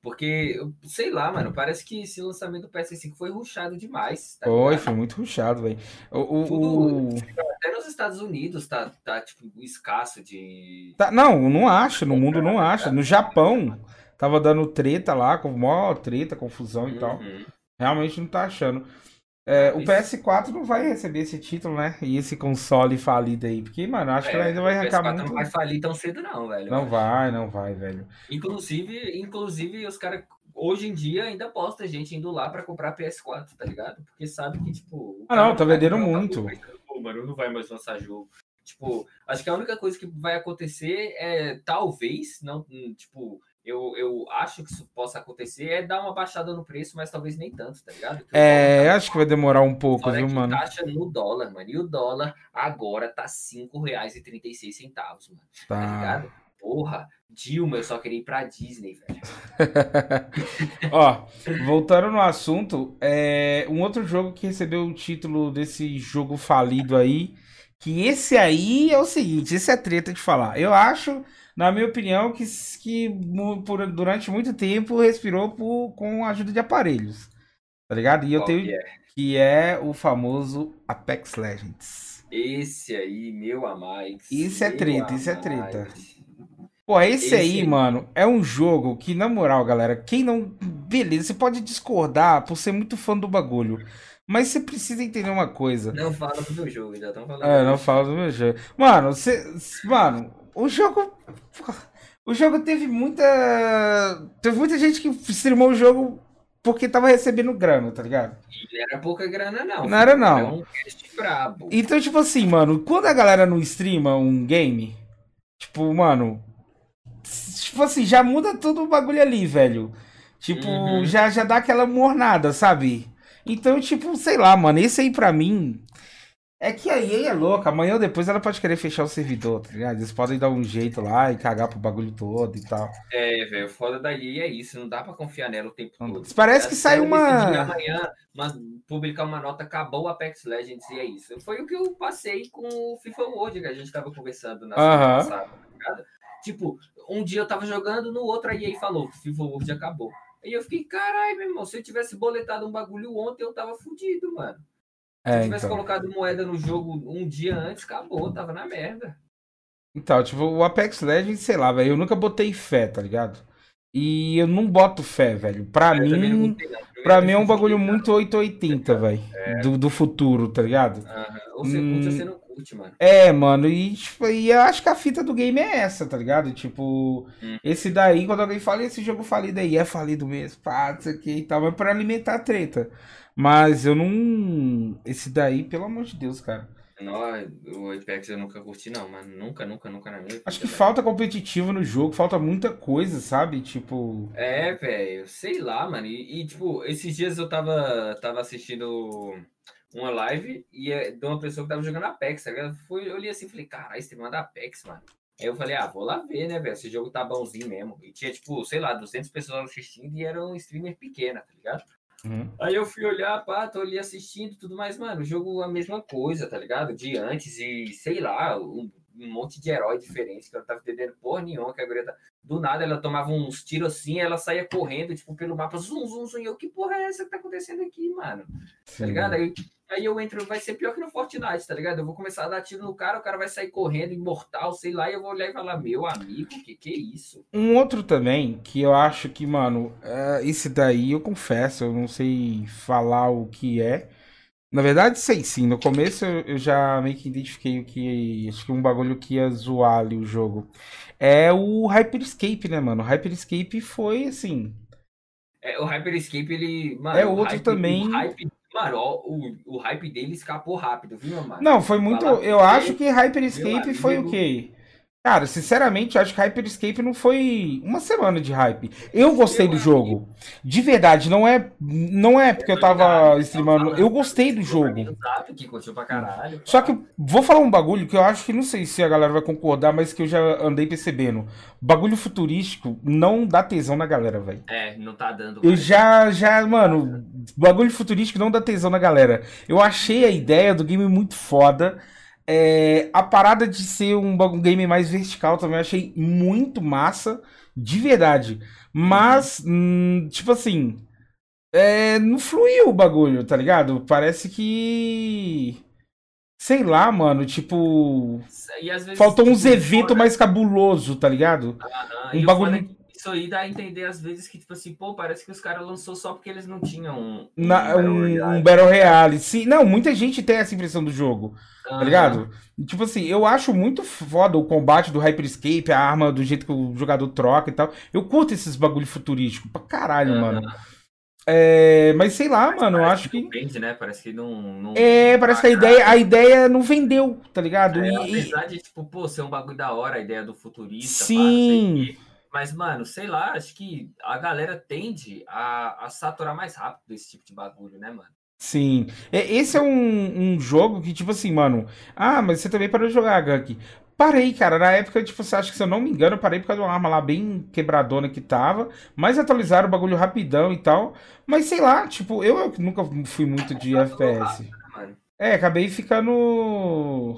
Porque, sei lá, mano, parece que esse lançamento do PS5 foi ruxado demais. Tá foi, foi muito ruxado, velho. O, o, Até nos Estados Unidos tá, tá tipo, escasso de. Tá, não, não acha. No mundo não acha. No Japão tava dando treta lá, com maior treta, confusão e uhum. tal. Realmente não tá achando. É, o PS4 não vai receber esse título, né? E esse console falido aí. Porque, mano, acho é, que ainda vai arrancar muito. Não vai falir tão cedo, não, velho. Não vai, não vai, velho. Inclusive, inclusive os caras hoje em dia ainda posta gente indo lá para comprar PS4, tá ligado? Porque sabe que, tipo. Ah, não, tá vendendo muito. Pô, mano, não vai mais lançar jogo. Tipo, acho que a única coisa que vai acontecer é, talvez, não, tipo, eu, eu acho que isso possa acontecer é dar uma baixada no preço, mas talvez nem tanto, tá ligado? Porque é, tá... acho que vai demorar um pouco, viu, mano? taxa no dólar, mano. E o dólar agora tá R$ 5,36, mano. Tá. tá ligado? Porra, Dilma, eu só queria ir pra Disney, velho. Ó, voltando no assunto, é um outro jogo que recebeu o título desse jogo falido aí, que esse aí é o seguinte, esse é treta de falar. Eu acho, na minha opinião, que, que por, durante muito tempo respirou por, com a ajuda de aparelhos. Tá ligado? E eu tenho é? que é o famoso Apex Legends. Esse aí, meu amado. Isso é treta, isso é treta. Pô, esse, esse aí, aí, mano, é um jogo que, na moral, galera, quem não. Beleza, você pode discordar por ser muito fã do bagulho. Mas você precisa entender uma coisa. Não fala do meu jogo, já estão falando. É, não fala do meu jogo. Mano, você. Mano, o jogo. O jogo teve muita. Teve muita gente que streamou o jogo porque tava recebendo grana, tá ligado? E não era pouca grana, não. Não era, não. Era um brabo. Então, tipo assim, mano, quando a galera não streama um game, tipo, mano, tipo assim, já muda todo o bagulho ali, velho. Tipo, uhum. já, já dá aquela mornada, sabe? Então, tipo, sei lá, mano, esse aí pra mim. É que a EA é louca, amanhã ou depois ela pode querer fechar o servidor, tá ligado? Eles podem dar um jeito lá e cagar pro bagulho todo e tal. É, velho, foda da EA é isso, não dá pra confiar nela o tempo todo. Parece que sai uma. Amanhã, mas publicar uma nota, acabou o Apex Legends e é isso. Foi o que eu passei com o FIFA World que a gente tava conversando na semana passada, tá ligado? Tipo, um dia eu tava jogando, no outro a EA falou que o FIFA World acabou. Aí eu fiquei, caralho, meu irmão, se eu tivesse boletado um bagulho ontem, eu tava fudido, mano. Se é, tivesse então. colocado moeda no jogo um dia antes, acabou, tava na merda. Então, tipo, o Apex Legends, sei lá, velho, eu nunca botei fé, tá ligado? E eu não boto fé, velho. Pra eu mim, botei, pra mim é um bagulho muito 880, velho. É. Do, do futuro, tá ligado? Uhum. Ou você hum... curte ou você não curte, mano. É, mano, e, tipo, e eu acho que a fita do game é essa, tá ligado? Tipo, hum. esse daí, quando alguém fala, esse jogo falido aí, é falido mesmo, pá, não sei o que e tal, mas pra alimentar a treta. Mas eu não. Esse daí, pelo amor de Deus, cara. Não, o Apex eu nunca curti, não, mas nunca, nunca, nunca na minha Acho que falta competitivo no jogo, falta muita coisa, sabe? Tipo. É, velho, sei lá, mano. E, e, tipo, esses dias eu tava, tava assistindo uma live e é de uma pessoa que tava jogando Apex, tá ligado? Foi, eu olhei assim e falei, caralho, esse tema da Apex, mano. Aí eu falei, ah, vou lá ver, né, velho? Esse jogo tá bonzinho mesmo. E tinha, tipo, sei lá, 200 pessoas assistindo e era um streamer pequena, tá ligado? Uhum. Aí eu fui olhar, pá, tô ali assistindo tudo mais, mano. O jogo é a mesma coisa, tá ligado? De antes e, sei lá, um, monte de herói diferente que eu não tava entendendo porra nenhuma. Que a guria tá... Do nada ela tomava uns tiros assim, ela saía correndo, tipo, pelo mapa, zum, zum, zum. E eu, que porra é essa que tá acontecendo aqui, mano? Tá Sim. Tá ligado? Aí Aí eu entro, vai ser pior que no Fortnite, tá ligado? Eu vou começar a dar tiro no cara, o cara vai sair correndo, imortal, sei lá, e eu vou olhar e falar, meu amigo, que que é isso? Um outro também, que eu acho que, mano, uh, esse daí eu confesso, eu não sei falar o que é. Na verdade, sei sim. No começo eu, eu já meio que identifiquei o que. Acho que um bagulho que ia zoar ali o jogo. É o Hyperscape, né, mano? O Hyperscape foi assim. É, o Hyperscape, ele. Mano, é outro hype, também. O hype Mano, o, o hype dele escapou rápido, viu, mano? Não, foi muito. Eu acho que Hyperscape foi o quê? Cara, sinceramente, acho que Hyperscape não foi uma semana de hype. Eu gostei do jogo. De verdade, não é não é porque eu tava streamando. Eu gostei do jogo. Só que vou falar um bagulho que eu acho que não sei se a galera vai concordar, mas que eu já andei percebendo. Bagulho futurístico não dá tesão na galera, velho. É, não tá dando. Eu já, já, mano, bagulho futurístico não dá tesão na galera. Eu achei a ideia do game muito foda. É, a parada de ser um, um, game mais vertical também eu achei muito massa, de verdade. Mas, hum, tipo assim, é, não fluiu o bagulho, tá ligado? Parece que. Sei lá, mano, tipo. faltou uns tipo, eventos mais cabuloso, tá ligado? Ah, um bagulho isso aí dá a entender às vezes que, tipo assim, pô, parece que os caras lançou só porque eles não tinham um, Na, um, um, Battle Royale. Sim, não, muita gente tem essa impressão do jogo, ah, tá ligado? Tipo assim, eu acho muito foda o combate do Hyperscape, a arma do jeito que o jogador troca e tal. Eu curto esses bagulho futurístico pra caralho, mano. É, mas sei lá, mano, eu acho que. Não vende, né? Parece que não. não... É, parece que a ideia, a ideia não vendeu, tá ligado? É, e, apesar de, tipo, pô, ser um bagulho da hora, a ideia do futurista. Sim. Pá, mas, mano, sei lá, acho que a galera tende a, a saturar mais rápido esse tipo de bagulho, né, mano? Sim. Esse é um, um jogo que, tipo assim, mano. Ah, mas você também parou de jogar, Gank. Parei, cara. Na época, tipo, você acha que se eu não me engano, eu parei por causa de uma arma lá bem quebradona que tava. Mas atualizaram o bagulho rapidão e tal. Mas sei lá, tipo, eu, eu nunca fui muito de FPS. É, acabei ficando.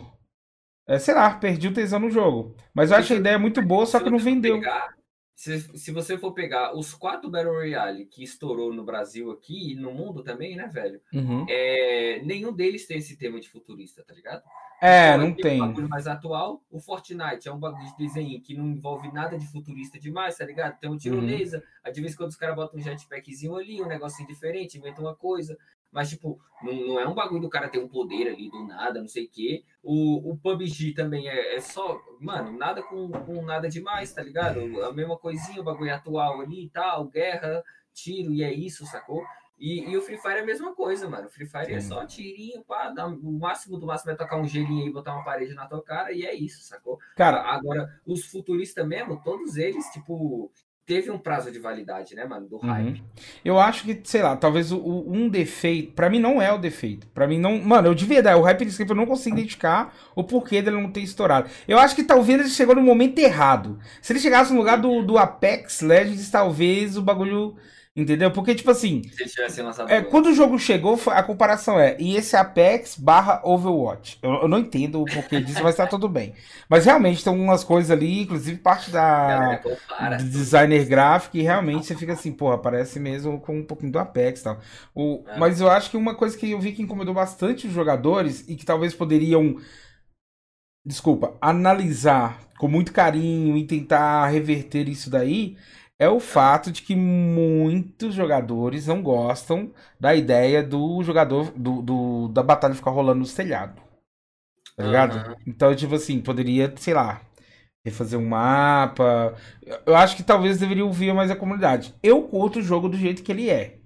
É, sei lá, perdi o tesão no jogo. Mas eu achei a ideia muito boa, só que não vendeu. Pegar, se, se você for pegar os quatro Battle Royale que estourou no Brasil aqui e no mundo também, né, velho? Uhum. É, nenhum deles tem esse tema de futurista, tá ligado? É, então, não tem. Um bagulho mais atual. O Fortnite é um bagulho de desenho que não envolve nada de futurista demais, tá ligado? Tem um tirolesa, uhum. de vez em quando os caras botam um jetpackzinho ali, um negocinho diferente, inventam uma coisa. Mas, tipo, não, não, é um bagulho do cara ter um poder ali do nada, não sei o quê. O, o PUBG também é, é só, mano, nada com, com nada demais, tá ligado? A mesma coisinha, o bagulho atual ali e tal, guerra, tiro, e é isso, sacou? E, e, o Free Fire é a mesma coisa, mano. O Free Fire é Sim. é só tirinho, pá, dá, o máximo do máximo é tocar um gelinho aí, botar uma parede na tua cara, e é isso, sacou? Cara, agora, os futuristas mesmo, todos eles, tipo, teve um prazo de validade, né, mano, do hype. Uhum. Eu acho que, sei lá, talvez o, o, um defeito, para mim não é o defeito. para mim não, mano, eu de verdade, o hype Escape eu não consigo identificar o porquê dele não ter estourado. Eu acho que talvez ele chegou no momento errado. Se ele chegasse no lugar do, do Apex Legends, talvez o bagulho Entendeu? Porque, tipo assim. Se lançado é, quando o jogo chegou, a comparação é. E esse Apex barra Overwatch. Eu, eu não entendo o porquê disso, mas tá tudo bem. Mas realmente tem algumas coisas ali, inclusive parte da do designer gráfico, e realmente você fica assim, porra, parece mesmo com um pouquinho do Apex e tal. O, é. Mas eu acho que uma coisa que eu vi que incomodou bastante os jogadores e que talvez poderiam. Desculpa, analisar com muito carinho e tentar reverter isso daí é o fato de que muitos jogadores não gostam da ideia do jogador do, do da batalha ficar rolando no telhado. Tá ligado? Uhum. Então, tipo assim, poderia, sei lá, refazer um mapa. Eu acho que talvez deveria ouvir mais a comunidade. Eu curto o jogo do jeito que ele é.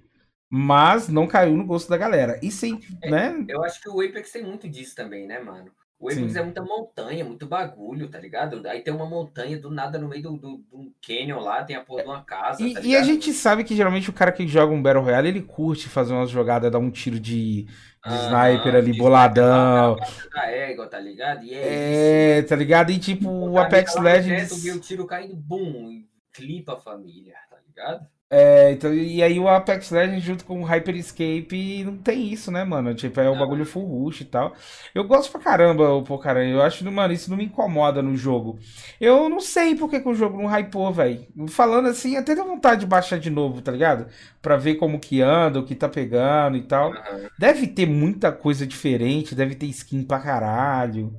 Mas não caiu no gosto da galera. E sim, é, né? Eu acho que o Apex tem muito disso também, né, mano? O Apex é muita montanha, muito bagulho, tá ligado? Aí tem uma montanha do nada no meio do, do, do canyon lá, tem a porra de uma casa. E, tá e, a gente sabe que geralmente o cara que joga um Battle Royale, ele curte fazer umas jogadas, dar um tiro de, de ah, sniper ali, boladão. Da égua, tá ligado? E é, é tá ligado? E tipo, o Apex Legends. Vê o tiro caindo, bum, clipa a família, tá ligado? É, então, e aí o Apex Legends junto com o Hyper Escape não tem isso, né, mano? Tipo, é o bagulho full rush e tal. Eu gosto pra caramba, o pô, cara, eu acho, mano, isso não me incomoda no jogo. Eu não sei por que, que o jogo não hypou, velho. Falando assim, até deu vontade de baixar de novo, tá ligado? Pra ver como que anda, o que tá pegando e tal. Deve ter muita coisa diferente, deve ter skin pra caralho.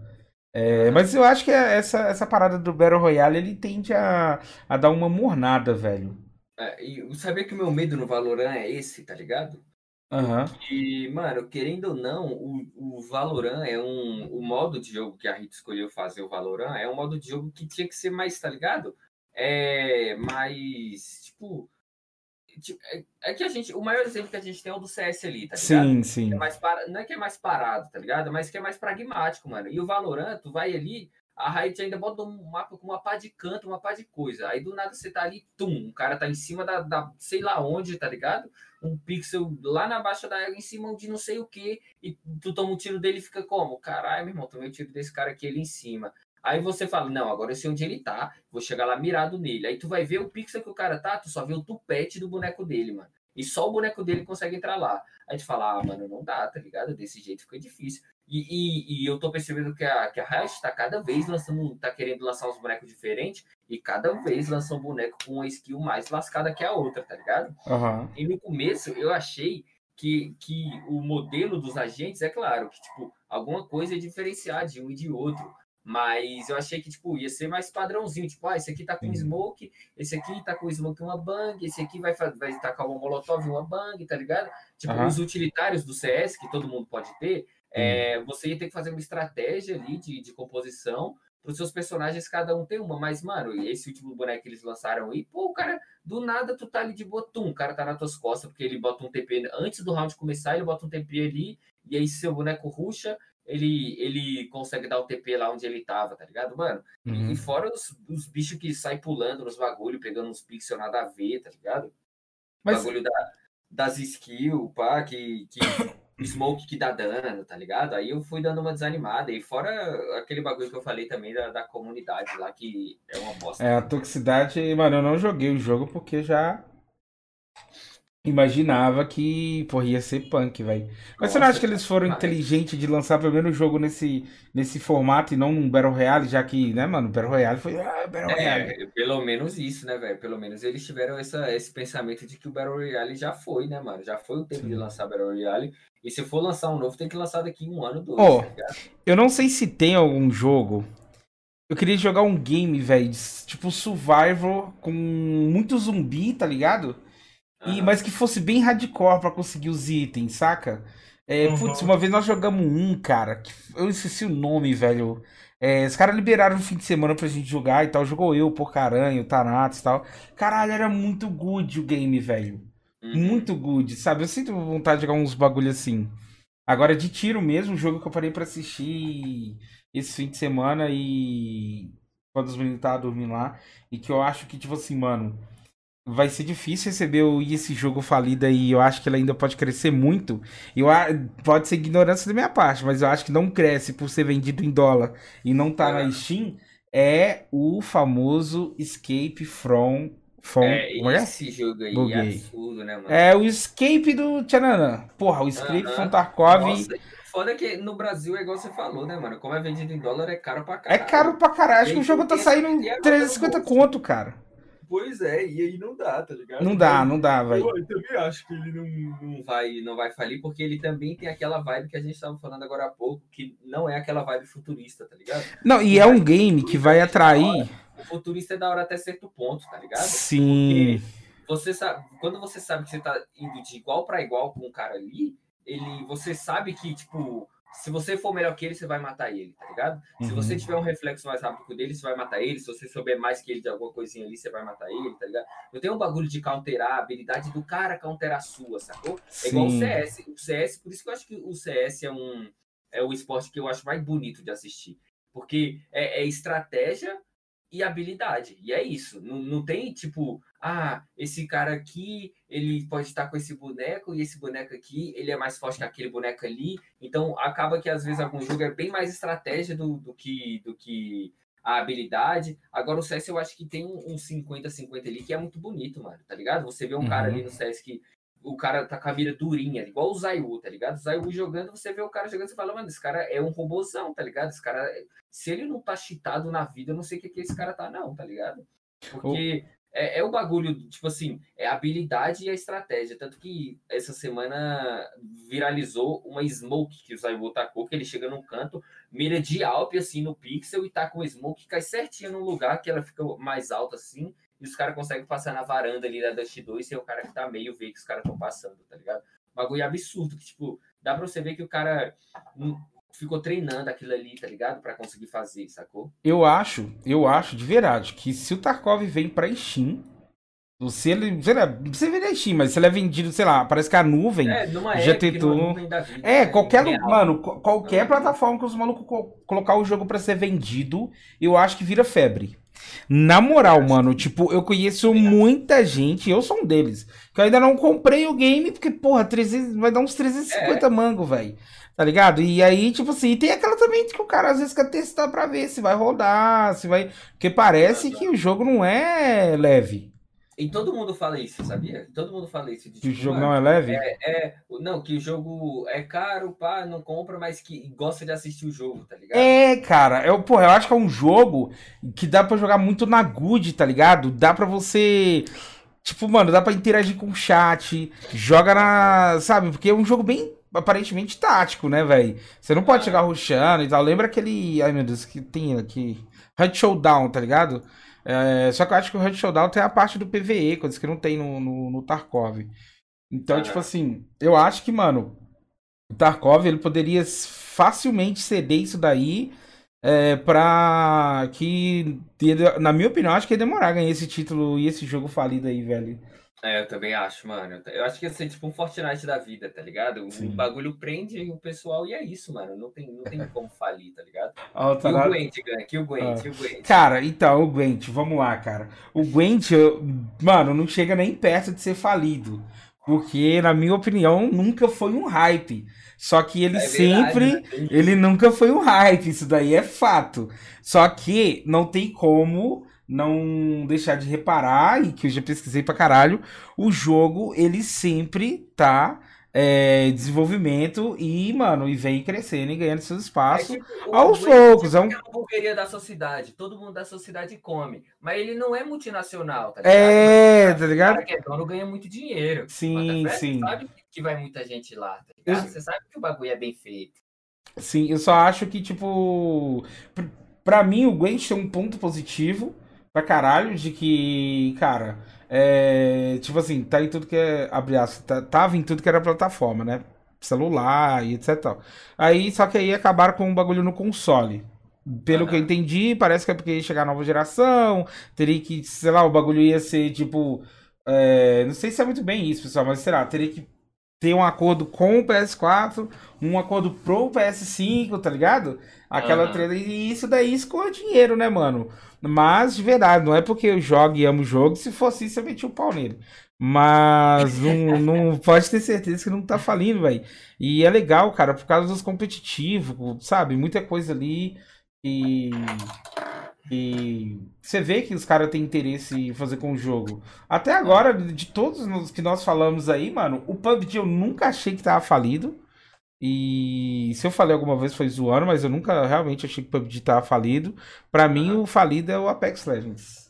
É, mas eu acho que essa, essa parada do Battle Royale, ele tende a, a dar uma mornada, velho. É, e saber que o meu medo no Valorant é esse, tá ligado? Uhum. E, mano, querendo ou não, o, o Valorant é um. O modo de jogo que a Rita escolheu fazer o Valorant é um modo de jogo que tinha que ser mais, tá ligado? É mais. Tipo. tipo é, é, que a gente. O maior exemplo que a gente tem é o do CS ali, tá ligado? Sim, sim. É mais para, não é que é mais parado, tá ligado? Mas que é mais pragmático, mano. E o Valorant, tu vai ali, a Riot ainda bota um mapa com uma pá de canto, uma pá de coisa. Aí do nada você tá ali, tum, o cara tá em cima da, da sei lá onde, tá ligado? Um pixel lá na baixa da água, em cima de não sei o que, e tu toma um tiro dele e fica como? Caralho, meu irmão, tomei um tiro desse cara aqui ali em cima. Aí você fala, não, agora eu sei onde ele tá, vou chegar lá mirado nele. Aí tu vai ver o pixel que o cara tá, tu só vê o tupete do boneco dele, mano. E só o boneco dele consegue entrar lá. Aí tu fala, ah, mano, não dá, tá ligado? Desse jeito fica difícil. E, e, e, eu tô percebendo que a, que a Riot está cada vez lançando, tá querendo lançar uns bonecos diferentes e cada vez lança um boneco com uma skill mais lascada que a outra, tá ligado? Uhum. E no começo eu achei que, que o modelo dos agentes, é claro, que tipo, alguma coisa é diferenciar de um e de outro. Mas eu achei que, tipo, ia ser mais padrãozinho. Tipo, ah, esse aqui tá com Sim. smoke, esse aqui tá com smoke uma bang, esse aqui vai, vai tacar uma molotov uma bang, tá ligado? Tipo, uhum. os utilitários do CS, que todo mundo pode ter, é, você ia ter que fazer uma estratégia ali de, de composição para os seus personagens, cada um tem uma. Mas, mano, esse último boneco que eles lançaram aí, pô, o cara, do nada tu tá ali de botum, o cara tá nas tuas costas, porque ele bota um TP antes do round começar, ele bota um TP ali, e aí seu boneco ruxa, ele, ele consegue dar o TP lá onde ele tava, tá ligado, mano? Uhum. E fora os, os bichos que saem pulando nos bagulho, pegando uns pixels nada a ver, tá ligado? Mas... Bagulho da, das skills, pá, que, que smoke que dá dano, tá ligado? Aí eu fui dando uma desanimada. E fora aquele bagulho que eu falei também da, da comunidade lá, que é uma bosta. É, a toxicidade, mano, eu não joguei o jogo porque já imaginava que, porra, ia ser punk, velho. Mas você não acha que eles foram inteligentes de lançar primeiro o jogo nesse, nesse formato e não num Battle Royale, já que, né, mano, Battle Royale foi. Ah, Battle É, Royale. pelo menos isso, né, velho? Pelo menos eles tiveram essa, esse pensamento de que o Battle Royale já foi, né, mano? Já foi o tempo de Sim. lançar Battle Royale. E se for lançar um novo, tem que lançar daqui um ano, dois, Ó, tá ligado? Eu não sei se tem algum jogo. Eu queria jogar um game, velho, de- tipo Survivor com muito zumbi, tá ligado? E, mas que fosse bem hardcore pra conseguir os itens, saca? É, Uhum. Putz, uma vez nós jogamos um, cara, que eu esqueci o nome, velho. É, os caras liberaram no fim de semana pra gente jogar e tal. Jogou eu, Porcaranho, o Thanatos e tal. Caralho, era muito good o game, velho. Uhum. Muito good, sabe? Eu sinto vontade de jogar uns bagulho assim. Agora, de tiro mesmo, um jogo que eu parei pra assistir esse fim de semana e. Quando os meninos estavam dormindo lá. E que eu acho que, tipo assim, mano. Vai ser difícil receber o- esse jogo falido aí. Eu acho que ele ainda pode crescer muito. Eu, pode ser ignorância da minha parte, mas eu acho que não cresce por ser vendido em dólar e não tá na É. Steam. É o famoso Escape from. from É, é? esse jogo aí Buguei. é absurdo, né, mano? É o Escape do Tchananã. Porra, o Escape Aham. from Tarkov Nossa, foda que no Brasil é igual você falou, né, mano? Como é vendido em dólar, é caro pra é caralho. caro pra caralho. Acho que o jogo tá saindo agora 350 no bolso? conto, cara. Pois é, e aí não dá, tá ligado? Não dá, não dá, velho. Eu, eu também acho que ele não, não vai, não vai falir, porque ele também tem aquela vibe que a gente estava falando agora há pouco, que não é aquela vibe futurista, tá ligado? Não, e é um game que vai atrair. O futurista é da hora até certo ponto, tá ligado? Sim. Você sabe, quando você sabe que você tá indo de igual para igual com o cara ali, ele, você sabe que, tipo, se você for melhor que ele, você vai matar ele, tá ligado? Se Uhum. você tiver um reflexo mais rápido que o dele, você vai matar ele. Se você souber mais que ele de alguma coisinha ali, você vai matar ele, tá ligado? Não tem um bagulho de counterar, a habilidade do cara counterar a sua, sacou? É igual o Sim. CS. O CS, por isso que eu acho que o CS é um é o esporte que eu acho mais bonito de assistir. Porque é, é estratégia e habilidade. E é isso. Não, não tem tipo, ah, esse cara aqui, ele pode estar com esse boneco, e esse boneco aqui, ele é mais forte que aquele boneco ali. Então acaba que às vezes algum jogo é bem mais estratégia do, do que do que a habilidade. Agora o CS eu acho que tem um um 50-50 ali que é muito bonito, mano, tá ligado? Você vê um cara Uhum. ali no CS que o cara tá com a mira durinha, igual o Zayu, tá ligado? O Zayu jogando, você vê o cara jogando, você fala, mano, esse cara é um robôzão, tá ligado? Esse cara, se ele não tá cheatado na vida, eu não sei o que, que esse cara tá, não, tá ligado? Porque é, é o bagulho, tipo assim, é a habilidade e a estratégia. Tanto que essa semana viralizou uma smoke que o Zayu tacou, que ele chega num canto, mira de Alp, assim, no pixel, e tá com smoke, cai certinho num lugar que ela fica mais alta, assim, e os caras conseguem passar na varanda ali da Dust 2 sem o cara que tá meio ver que os caras estão passando, tá ligado? Bagulho absurdo, que, tipo, dá pra você ver que o cara hum, ficou treinando aquilo ali, tá ligado? Pra conseguir fazer, sacou? Eu acho, eu acho de verdade que se o Tarkov vem pra Steam, se ele, sei lá, você vê na Steam, mas se ele é vendido, sei lá, parece que a nuvem. É, Já tentou- vida, É, né? qualquer, Real. mano, qualquer Uhum. plataforma que os malucos co- colocar o jogo pra ser vendido, eu acho que vira febre. Na moral, mano, tipo, eu conheço muita gente, eu sou um deles, que eu ainda não comprei o game, porque, porra, 300, vai dar uns 350 mango, velho. Tá ligado? E aí, tipo assim, tem aquela também que o cara às vezes quer testar pra ver se vai rodar, se vai. Porque parece que o jogo não é leve. E todo mundo fala isso, sabia? Todo mundo fala isso. De, Que o tipo, jogo mano, não é leve. É, não, que o jogo é caro, pá, não compra, mas que gosta de assistir o jogo, tá ligado? É, cara, eu, porra, eu acho que é um jogo que dá pra jogar muito na good, tá ligado? Dá pra você. Tipo, mano, dá pra interagir com o chat, joga na. Sabe? Porque é um jogo bem aparentemente tático, né, velho? Você não pode Ah. chegar rushando e tal. Lembra aquele. Ai, meu Deus, que tem aqui. Hunt Showdown, tá ligado? É, só que eu acho que o Hunt Showdown tem a parte do PVE, coisas que não tem no, no, no Tarkov. Então, Ah. tipo assim, eu acho que, mano, o Tarkov ele poderia facilmente ceder isso daí é, pra que, na minha opinião, acho que ia demorar a ganhar esse título e esse jogo falido aí, velho. É, eu também acho, mano. Eu acho que ia ser tipo um Fortnite da vida, tá ligado? O Sim. bagulho prende o pessoal e é isso, mano. Não tem, não tem como falir, tá ligado? Ó, E tá o Gwent, Gan, que o Gwent, Ah. o Gwent. Cara, então, o Gwent, vamos lá, cara. O Gwent, eu- mano, não chega nem perto de ser falido. Porque, na minha opinião, nunca foi um hype. Só que ele É sempre. verdade, né? Ele nunca foi um hype, isso daí é fato. Só que não tem como não deixar de reparar, e que eu já pesquisei pra caralho, o jogo, ele sempre tá é, em desenvolvimento e, mano, e vem crescendo e ganhando seus É espaços. tipo, o aos é poucos, tipo é um- aquela hamburgueria da sociedade. Todo mundo da sociedade come. Mas ele não é multinacional, tá ligado? É, Mas tá o ligado? cara que é dono ganha muito dinheiro. Sim, sim. Você sabe que vai muita gente lá, tá ligado? Eu- Você sabe que o bagulho é bem feito. Sim, eu só acho que, tipo. pr- Pra mim, o Gwent tem um ponto positivo pra caralho de que, cara, é. Tipo assim, tá em tudo que é. Abre aspas, tá- tava em tudo que era plataforma, né? Celular e etc. tal. Aí, só que aí acabaram com um bagulho no console. Pelo que eu entendi, parece que é porque ia chegar a nova geração, teria que, sei lá, o bagulho ia ser tipo. é, não sei se é muito bem isso, pessoal, mas sei lá, teria que ter um acordo com o PS4, um acordo pro PS5, tá ligado? Aquela Aham. treta. E isso daí escoa dinheiro, né, mano? Mas, de verdade, não é porque eu jogo e amo o jogo, se fosse isso eu metia o pau nele. Mas não, não pode ter certeza que não tá falindo, velho. E é legal, cara, por causa dos competitivos, sabe? Muita coisa ali e. E você vê que os caras têm interesse em fazer com o jogo. Até agora, de todos os que nós falamos aí, mano, o PUBG eu nunca achei que tava falido. E se eu falei alguma vez foi zoando, mas eu nunca realmente achei que o PUBG tava falido. Pra mim, o falido é o Apex Legends.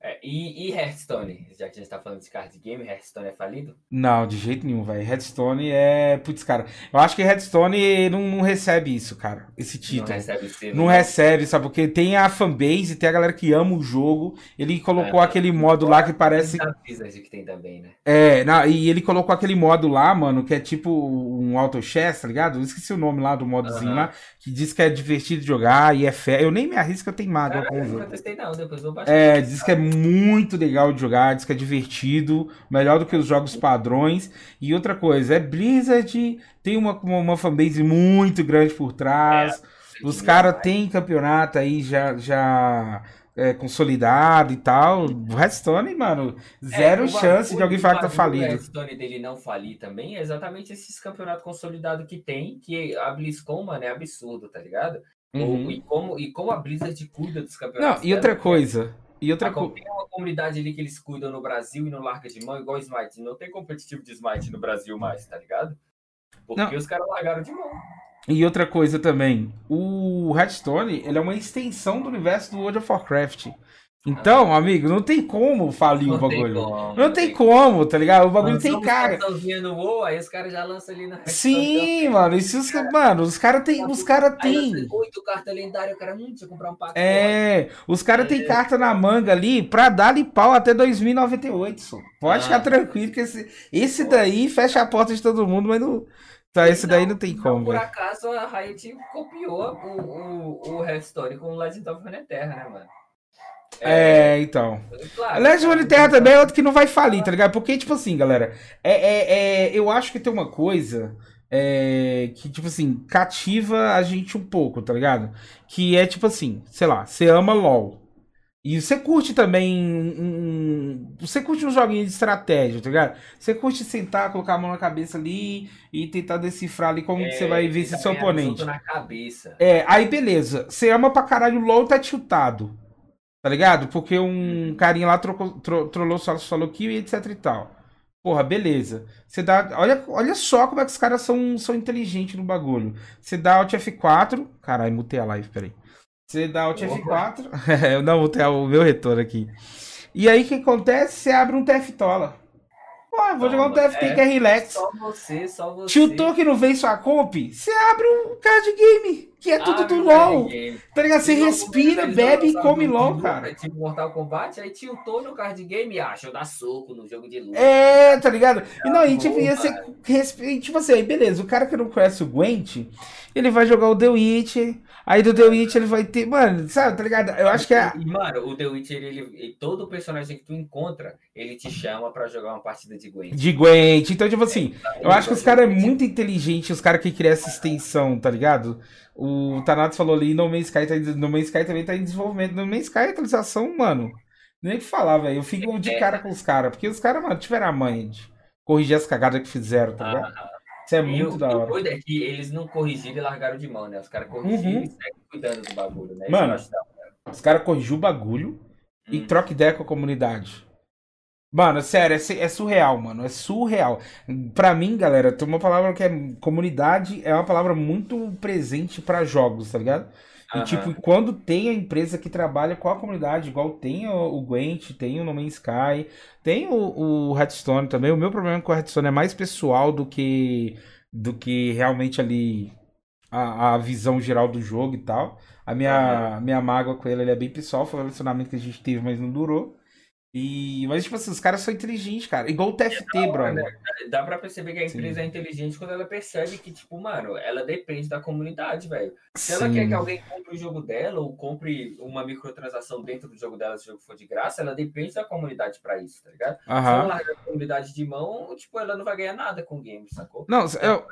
É, e, e Hearthstone? Já que a gente tá falando de card game, Hearthstone é falido? Não, de jeito nenhum, velho. Redstone é. Putz, cara. Eu acho que Redstone não, não recebe isso, cara. Esse Não título. recebe o selo. Não recebe, sabe? Porque tem a fanbase, tem a galera que ama o jogo. Ele colocou É. aquele modo lá que parece. Que tem também, né? É, não, e ele colocou aquele modo lá, mano, que é tipo um auto chess, tá ligado? Eu esqueci o nome lá do modozinho Aham. lá, que diz que é divertido de jogar e é fé. Eu nem me arrisco a teimar Cara, com o jogo. nunca testei não, depois vou baixar. É, diz que é muito legal de jogar, diz que é divertido, melhor do que os jogos padrões. E outra coisa, é Blizzard, tem uma, uma, uma fanbase muito grande por trás. Os caras têm campeonato aí já, já é, consolidado e tal. O Redstone, mano, zero É, o chance de alguém falar que tá o falido. Hearthstone dele não falir também é exatamente esses campeonatos consolidados que tem, que a BlizzCon, mano, é absurdo, tá ligado? Uhum. O- e, como, e como a Blizzard cuida dos campeonatos. Não, e outra dela, coisa. E outra coisa. Tem uma comunidade ali que eles cuidam no Brasil e não larga de mão, igual o Smite. Não tem competitivo de Smite no Brasil mais, tá ligado? Porque Não. os caras largaram de mão. E outra coisa também, o Hearthstone, ele é uma extensão do universo do World of Warcraft. Então, amigo, não tem como falir o Não tem bagulho. como, Não tem como, tá ligado? O bagulho tem cartãozinhos no WoW, aí os caras já lançam ali na. Sim, mano, e se os, ca- mano, os caras tem, os cara tem. oito cartas lendárias, o cara, hum, deixa eu comprar um pacote. É, os caras têm É. carta na manga ali pra dar-lhe pau até 2098, só. Pode Ah. ficar tranquilo que esse, esse daí fecha a porta de todo mundo, mas não. Tá, esse daí não tem como, Por acaso a Riot copiou o, o, o Hearthstone com o Legend of Runeterra, né, mano? É, então. claro. Legend of Terra também é outro que não vai falir, tá ligado? Porque, tipo assim, galera, é, é, é- eu acho que tem uma coisa é, que, tipo assim, cativa a gente um pouco, tá ligado? Que é, tipo assim, sei lá, você ama LOL. E você curte também um, um- Você curte um joguinho de estratégia, tá ligado? Você curte sentar, colocar a mão na cabeça ali e tentar decifrar ali como que você vai ver esse seu oponente. na cabeça. É, aí beleza. Você ama pra caralho o LOL tá tiltado. Tá ligado? Porque um carinha lá trocou, tro, trollou solo, solo kill e etc e tal. Porra, beleza. Você dá. Olha, olha só como é que os caras são, são inteligentes no bagulho. Você dá Alt F4. Caralho, mutei a live, peraí. Você dá Alt F4. Eu não mutei o meu retorno aqui. E aí o que acontece? Você abre um TF-Tola. Pô, vou jogar um Toma, TFT é. que é relax. Só você, só você. Tiltou que não vem sua comp, você abre um card game, que é tudo Abre do LOL. Tá ligado? Você E respira, bebe e come LOL, cara. Tipo Mortal Kombat, aí tiltou no card game acha, eu dar soco no jogo de luta. É, tá ligado? E não, e bom, tipo, ia ser. Tipo assim, aí beleza, o cara que não conhece o Gwent, ele vai jogar o The Witch. Aí do The Witch ele vai ter. Mano, sabe, tá ligado? Eu acho que é. E, mano, o The Witcher, ele, ele- todo personagem que tu encontra, ele te chama pra jogar uma partida de Gwent. De Gwent. Então, tipo assim, eu acho que os caras é muito inteligente, os caras que criam essa extensão, tá ligado? O Thanatos falou ali, No Man's Sky, tá no Man's Sky também tá em desenvolvimento. No Man's Sky, a atualização, mano. Nem o que falar, velho. Eu fico de cara com os caras. Porque os caras, mano, tiveram a manha de corrigir as cagadas que fizeram, tá ligado? Ah, Isso é e muito o, da e o hora. doido é que eles não corrigiram e largaram de mão, né? Os caras corrigiram Uhum. e seguem cuidando do bagulho, né? Mano, hora. Os caras corrigiu o bagulho e Hum. troca ideia com a comunidade. Mano, sério, é, é surreal, mano. É surreal. Pra mim, galera, tem uma palavra que é comunidade, é uma palavra muito presente pra jogos, tá ligado? E tipo, quando tem a empresa que trabalha com a comunidade, igual tem o, o Gwent, tem o No Man's Sky, tem o, o também. O meu problema com o Hearthstone é mais pessoal do que do que realmente ali a, a visão geral do jogo e tal. A minha, a minha mágoa com ele, ele é bem pessoal, foi um relacionamento que a gente teve, mas não durou. E, mas, tipo assim, os caras são inteligentes, cara. Igual o TFT, brother. Dá pra perceber que a Sim. empresa é inteligente quando ela percebe que, tipo, mano, ela depende da comunidade, velho. Se ela quer Sim. que alguém compre o jogo dela ou compre uma microtransação dentro do jogo dela, se o jogo for de graça, ela depende da comunidade pra isso, tá ligado? Se ela Aham. largar a comunidade de mão, tipo, ela não vai ganhar nada com o game, sacou? Não, eu,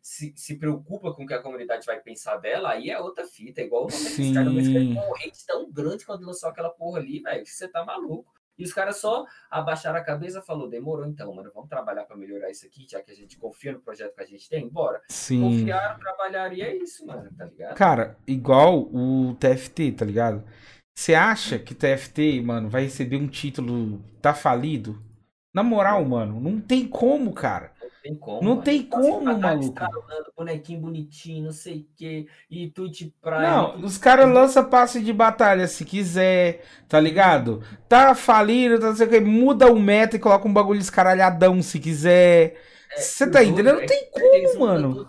Se, se preocupa com o que a comunidade vai pensar dela, aí é outra fita. É igual o Nome Sim. cara, mas um hate tão grande quando lançou aquela porra ali, velho, que você tá maluco. E os caras só abaixaram a cabeça e falou, demorou então, mano, vamos trabalhar pra melhorar isso aqui, já que a gente confia no projeto que a gente tem, bora. sim. Confiaram, trabalharam e é isso, mano, tá ligado? Cara, igual o TFT, tá ligado? Você acha que TFT, mano, vai receber um título tá falido? Na moral, mano, não tem como, cara. Não tem como. Não mano. tem Tá se como, matar maluco. estralando, Bonequinho bonitinho, não sei o quê, e Twitch Prime. Não, os caras lançam passe de batalha se quiser, tá ligado? Tá falido, tá não sei o que, muda o meta e coloca um bagulho escaralhadão se quiser. Você tá O doido entendendo? Não é tem como, mano.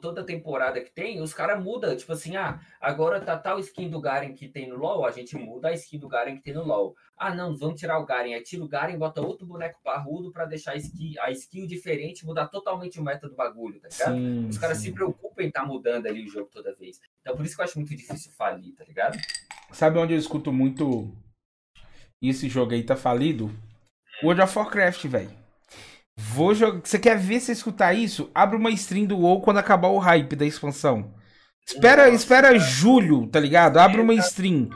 toda temporada que tem, os caras mudam. Tipo assim, ah, agora tá tal skin do Garen que tem no LoL, a gente muda a skin do Garen que tem no LoL. Ah, não, vamos tirar o Garen. Aí tira o Garen, bota outro boneco parrudo pra deixar a skill, a skill diferente, mudar totalmente o meta do bagulho, tá ligado? Sim, Os caras se preocupam em estar mudando ali o jogo toda vez. Então por isso que eu acho muito difícil falir, tá ligado? Sabe onde eu escuto muito esse jogo aí tá falido? World of Warcraft, velho. Vou jogar. Você quer ver se escutar isso? Abre uma stream do WoW quando acabar o hype da expansão. Espera, Nossa, espera julho, tá ligado? Abre uma stream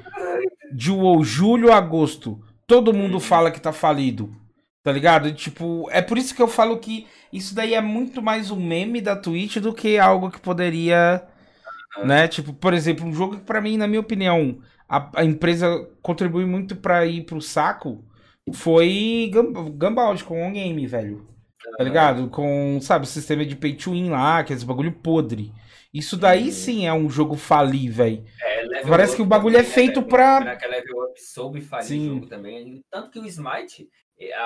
de WoW, julho, agosto. Todo mundo Uhum. fala que tá falido. Tá ligado? Tipo, é por isso que eu falo que isso daí é muito mais um meme da Twitch do que algo que poderia, né? Tipo, por exemplo, um jogo que pra mim, na minha opinião, a, a empresa contribui muito pra ir pro saco foi Gam- Gambald com o game, velho. Tá ligado? Com, sabe, o sistema de pay to win lá, aqueles bagulho podre. Isso daí Uhum. sim é um jogo falir, velho. É, Parece que o bagulho também, é feito pra- Será que a Level Up soube falir Sim. o jogo também? Tanto que o Smite,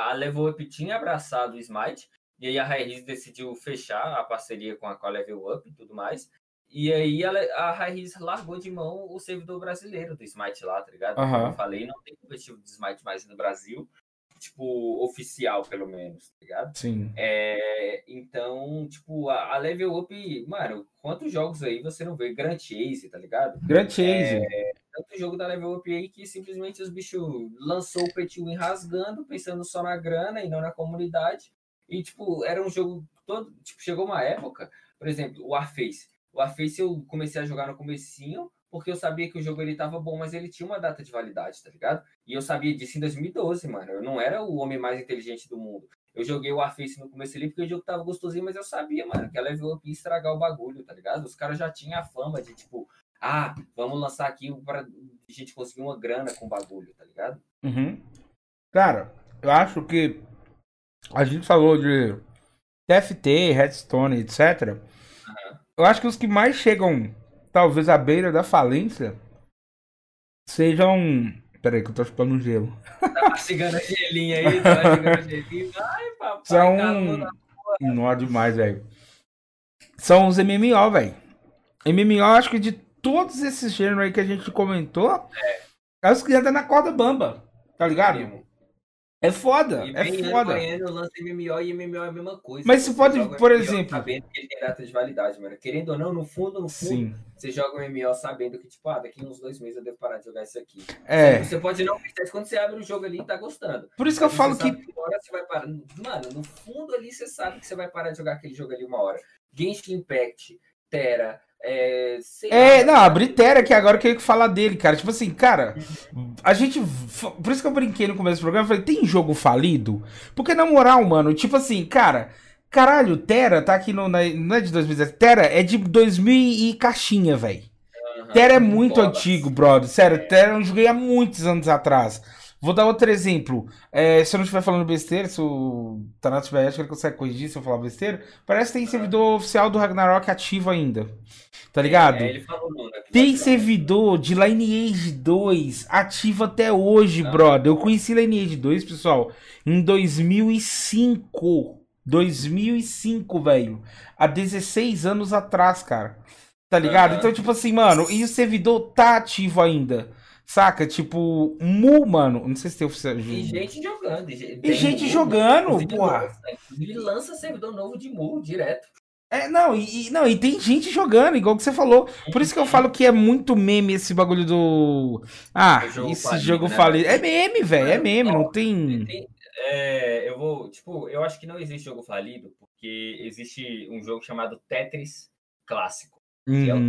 a Level Up tinha abraçado o Smite, e aí a Raiz decidiu fechar a parceria com a, com a Level Up e tudo mais. E aí a, Le- a Raiz largou de mão o servidor brasileiro do Smite lá, tá ligado? Como Aham. eu falei, não tem competitivo de Smite mais no Brasil, tipo, oficial pelo menos, tá ligado? Sim. É, então, tipo, a, a Level Up, mano, quantos jogos aí você não vê? Grand Chase, tá ligado? Grand Chase. tanto jogo da Level Up aí que simplesmente os bichos lançou o to Win rasgando, pensando só na grana e não na comunidade. E, tipo, era um jogo todo. Tipo, chegou uma época, por exemplo, o Warface. O Warface eu comecei a jogar no comecinho, porque eu sabia que o jogo ele tava bom, mas ele tinha uma data de validade, tá ligado? E eu sabia disso em 2012, mano. Eu não era o homem mais inteligente do mundo. Eu joguei o Warface no começo ali porque o jogo tava gostosinho, mas eu sabia, mano, que a Level Up ia estragar o bagulho, tá ligado? Os caras já tinham a fama de, tipo, ah, vamos lançar aqui para a gente conseguir uma grana com o bagulho, tá ligado? Uhum. Cara, eu acho que a gente falou de TFT, Redstone, etc. Eu acho que os que mais chegam, talvez, à beira da falência sejam. Peraí, que eu tô chupando um gelo. Tá mastigando a gelinha aí, tá mastigando a gelinha. Ai, papai, São. calor da- Não é demais, velho. São os MMO, velho. MMO, acho que de todos esses gêneros aí que a gente comentou, é os que andam na corda bamba. Tá ligado? mesmo. É foda, E é ano foda. lança MMO e MMO é a mesma coisa. Mas você pode, por MMO exemplo- Sabendo que ele tem data de validade, mano. Querendo ou não, no fundo, no fundo, Sim. você joga um MMO sabendo que, tipo, ah, daqui uns dois meses eu devo parar de jogar isso aqui. É. Você pode não pensar isso quando você abre o jogo ali e tá gostando. Por isso que eu falo que. uma hora você vai parar. Mano, no fundo ali você sabe que você vai parar de jogar aquele jogo ali uma hora. Genshin Impact, Terra, É, É, não, a Britera, que agora eu queria falar dele, cara. Tipo assim, cara, a gente. Por isso que eu brinquei no começo do programa, eu falei, tem jogo falido? Porque, na moral, mano, tipo assim, cara, caralho, Terra tá aqui no. na- não é de 2017, Terra é de 2000 e caixinha, velho. aham, Terra é muito bolas. antigo, brother. Sério, Terra eu joguei há muitos anos atrás. Vou dar outro exemplo. É, se eu não estiver falando besteira, se o Tanato tiver, que ele consegue corrigir se eu falar besteira. Parece que tem servidor oficial do Ragnarok ativo ainda. Tá ligado? É, falou episódio Tem servidor de Lineage 2 ativo até hoje, Ah. brother. Eu conheci Lineage 2, pessoal, em 2005. 2005, velho. Há 16 anos atrás, cara. Tá ligado? Então, tipo assim, mano, e o servidor tá ativo ainda. Saca? Tipo, Mu, mano. Não sei se tem oficial. E gente jogando. E, ge- E gente jogando, inclusive porra. lança- Inclusive lança servidor novo de Mu direto. É, não, e, não, e tem gente jogando, igual que você falou. Por isso que eu falo que é muito meme esse bagulho do. Ah, O jogo esse falido, jogo né? falido. É meme, velho, é meme, não tem. Tem- é, eu vou, tipo, eu acho que não existe jogo falido, porque existe um jogo chamado Tetris clássico, que é o Uhum.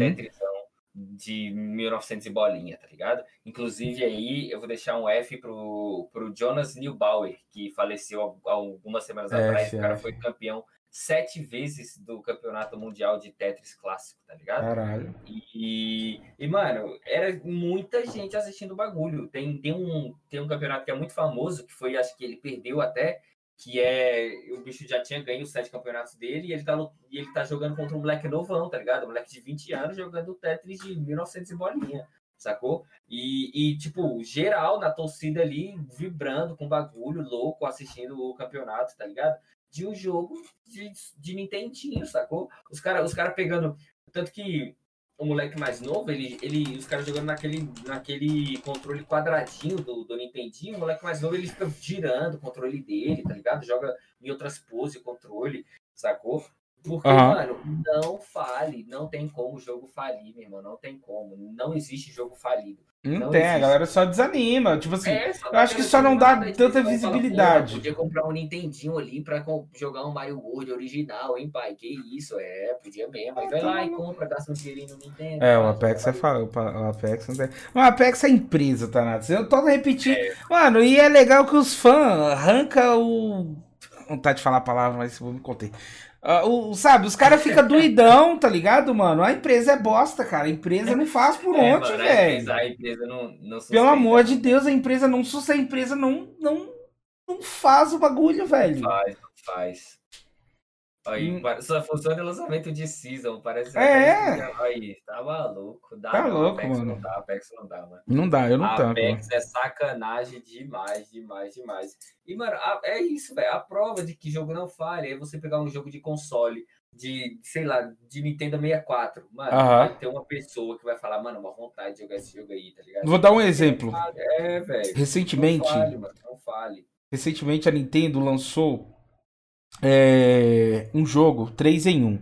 De 1900 e bolinha, tá ligado? Inclusive aí eu vou deixar um F pro, pro Jonas Neubauer, que faleceu algumas semanas F, atrás, o cara F. foi campeão sete vezes do campeonato mundial de Tetris clássico, tá ligado? Caralho. E, e, mano, era muita gente assistindo o bagulho. Tem, tem, um, tem um campeonato que é muito famoso, que foi, acho que ele perdeu até, que é. O bicho já tinha ganho sete campeonatos dele e ele tá, e ele tá jogando contra um moleque novão, tá ligado? Um moleque de 20 anos jogando Tetris de 1900 e bolinha, sacou? E, e, tipo, geral na torcida ali, vibrando com bagulho, louco, assistindo o campeonato, tá ligado? De um jogo de, de Nintendinho, sacou? Os caras os cara pegando. Tanto que o moleque mais novo, ele, ele, os caras jogando naquele, naquele controle quadradinho do, do Nintendinho, o moleque mais novo ele fica girando o controle dele, tá ligado? Joga em outras poses o controle, sacou? Porque, Aham. mano, não fale, não tem como o jogo falir, meu irmão, não tem como, não existe jogo falido. Não, Não tem, a existe. galera só desanima. Tipo assim, É, eu dá acho que só não dá tanta fala, visibilidade. "Porra, Podia comprar um Nintendinho ali pra jogar um Mario World original, hein, pai? Que isso, é, podia mesmo. Aí vai lá e compra, gasta um dinheirinho no Nintendo. É, o Apex é faz. fa- o Apex não tem. O Apex é empresa, Thanatos. Eu tô repetindo. É. Mano, e é legal que os fãs arranca o. Vontade de falar a palavra, mas vou me conter. Ah, o, sabe, os caras ficam doidão, tá ligado, mano? A empresa é bosta, cara. A empresa não faz por É, onde, a velho. A empresa não, não Pelo sustenta. amor de Deus, a empresa não susta, a empresa não, não, não faz o bagulho, velho. Faz, faz. Aí, Hum. só funciona o lançamento de season, parece. É. Aí, tá maluco. Dá, Tá não, louco, Apex mano. Não dá, Apex não dá, mano. Não dá, eu não A. Apex é sacanagem demais, demais, demais. E, mano, a- é isso, velho. A prova de que jogo não falha é você pegar um jogo de console, de, sei lá, de Nintendo 64. Mano, Aham. vai ter uma pessoa que vai falar, mano, uma vontade de jogar esse jogo aí, tá ligado? Vou dar um exemplo. É, velho. Não Recentemente, fale, mano, não fale. recentemente a Nintendo lançou é, um jogo 3 em 1.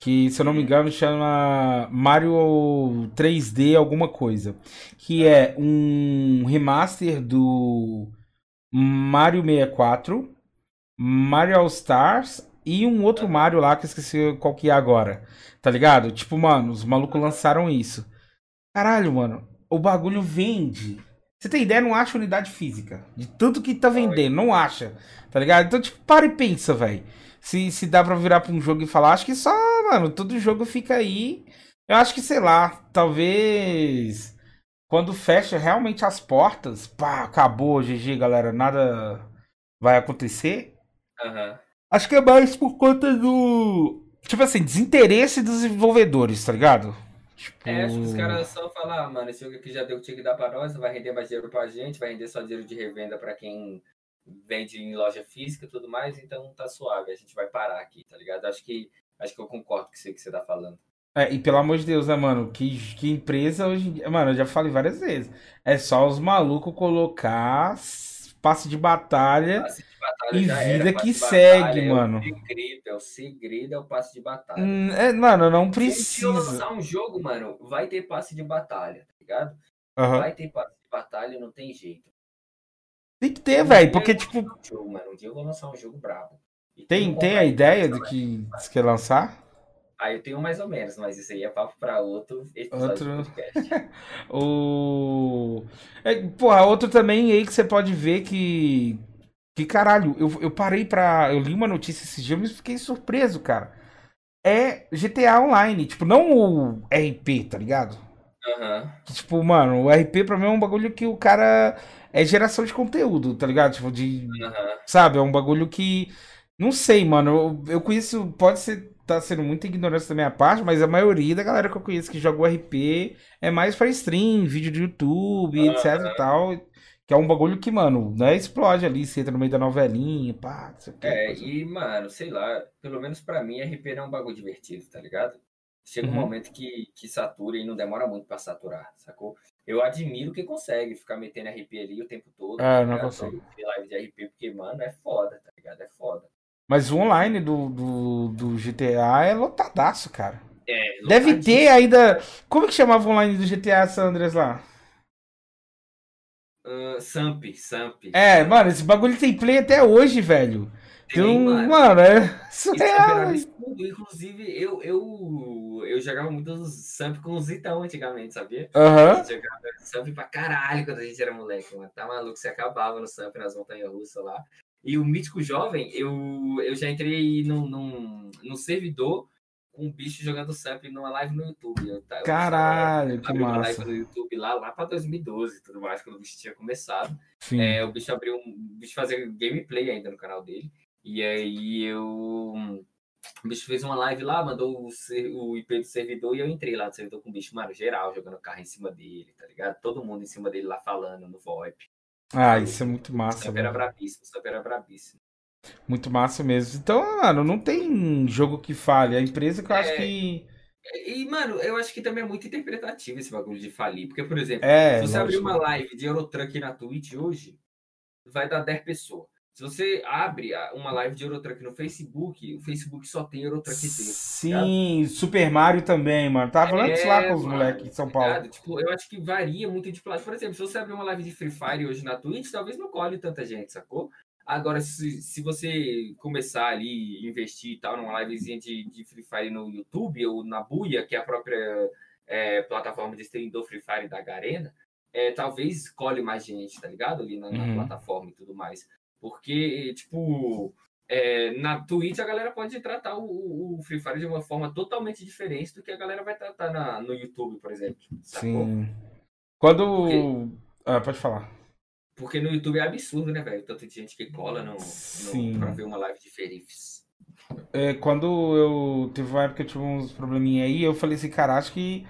Que, se eu não me engano, chama Mario 3D alguma coisa. Que é um remaster do Mario 64, Mario All Stars e um outro Mario lá que eu esqueci qual que é agora. Tá ligado? Tipo, mano, os malucos lançaram isso. Caralho, mano, o bagulho vende. Você tem ideia? Não acha unidade física. De tudo que tá vendendo, não acha. Tá ligado? Então, tipo, para e pensa, velho. Se, se dá pra virar pra um jogo e falar, acho que só, mano, todo jogo fica aí. Eu acho que, sei lá, talvez. Quando fecha realmente as portas, pá, acabou, GG, galera, nada vai acontecer. Aham. Acho que é mais por conta do. Tipo assim, desinteresse dos desenvolvedores, tá ligado? Tipo... É, acho que os caras só falam, ah, mano, esse jogo aqui já deu o que dar pra nós, vai render mais dinheiro pra gente, vai render só dinheiro de revenda pra quem vende em loja física e tudo mais, então tá suave, a gente vai parar aqui, tá ligado? Acho que acho que eu concordo com isso que você tá falando. É, e pelo amor de Deus, né, mano? Que, que empresa hoje em dia. Mano, eu já falei várias vezes. É só os malucos colocar passe de batalha. Passe de batalha E vida era, que de segue, batalha é mano. O segredo, é o segredo é o passe de batalha. Hum, é, mano, não Se precisa. lançar um jogo, mano, vai ter passe de batalha, tá ligado? Aham. Vai ter passe de batalha, não tem jeito. Tem que ter, Um velho, porque, tipo, um jogo, um dia eu vou lançar um jogo brabo. E tem, que tem a ideia né? que você quer lançar? Aí eu tenho mais ou menos, mas isso aí é papo para outro episódio outro... o... É, porra, outro também aí que você pode ver que. Que caralho, eu, eu parei pra. Eu li uma notícia esses dias, mas fiquei surpreso, cara. É GTA Online, tipo, não o RP, tá ligado? Uhum. Que, tipo, mano, o RP pra mim é um bagulho que o cara. É geração de conteúdo, tá ligado? Tipo, de. Uhum. Sabe? É um bagulho que. Não sei, mano. Eu, eu conheço. Pode ser. Tá sendo muita ignorância da minha parte, mas a maioria da galera que eu conheço que joga o RP é mais pra stream, vídeo do YouTube, Uhum. etc e tal. Que é um bagulho que, mano, né, explode ali, você entra no meio da novelinha, pá, não sei o que. É, e, mano, sei lá, pelo menos pra mim, RP não é um bagulho divertido, tá ligado? Chega um Uhum. momento que, que satura e não demora muito pra saturar, sacou? Eu admiro quem consegue ficar metendo RP ali o tempo todo. Ah, tá não consigo. Live de RP, porque, mano, é foda, tá ligado? É foda. Mas o online do, do, do GTA é lotadaço, cara. É, Deve ter ainda. Como que chamava o online do GTA San Andreas lá? Ah, Samp, Samp. É, mano, esse bagulho tem play até hoje, velho. Tem, Então, mano. mano, é é surreal. Inclusive, eu, eu, eu jogava muito Samp com o Zitão antigamente, sabia? Aham. A gente jogava Samp pra caralho quando a gente era moleque, mano. Tá maluco, você acabava no Samp nas montanhas russas lá. E o Mítico Jovem, eu, eu já entrei num, num, num servidor com um bicho jogando Samp numa live no YouTube. Eu, tá- eu Caralho, que abri uma massa. live no YouTube lá, lá pra 2012 e tudo mais, quando o bicho tinha começado. Sim. É, o bicho abriu um. O bicho fazia gameplay ainda no canal dele. E aí eu. O bicho fez uma live lá, mandou o, o IP do servidor e eu entrei lá no servidor com o bicho, mano, geral, jogando carro em cima dele, tá ligado? Todo mundo em cima dele lá falando no VoIP. Ah, isso é muito massa, Samp era o Samp era brabíssimo. Muito massa mesmo. Então, mano, não tem jogo que falhe. A empresa que eu acho É. que. E, mano, eu acho que também é muito interpretativo esse bagulho de falir. Porque, por exemplo, É, se você abrir lógico. uma live de Eurotruck na Twitch hoje, vai dar 10 pessoas. Se você abre uma live de Eurotruck no Facebook, o Facebook só tem Eurotruck dentro. Sim, Super Mario também, mano. Tava falando isso lá com os É, moleques de São tá Paulo. Tipo, eu acho que varia muito de plataforma. Por exemplo, se você abrir uma live de Free Fire hoje na Twitch, talvez não colhe tanta gente, sacou? Agora, se, se você começar ali, investir e tal, numa livezinha de, de Free Fire no YouTube ou na Buia, que é a própria é, plataforma de streaming do Free Fire da Garena, é, talvez colhe mais gente, tá ligado? Ali na, na Uhum. plataforma e tudo mais. Porque, tipo, é, na Twitch a galera pode tratar o, o Free Fire de uma forma totalmente diferente do que a galera vai tratar na, no YouTube, por exemplo. Sacou? Sim. Quando. Porque- Ah, pode falar. Porque no YouTube é absurdo, né, velho? Tanto de gente que cola no, Sim. no, pra ver uma live de Ferifs. É, quando eu teve uma época que eu tive uns probleminha aí, eu falei assim, cara, acho que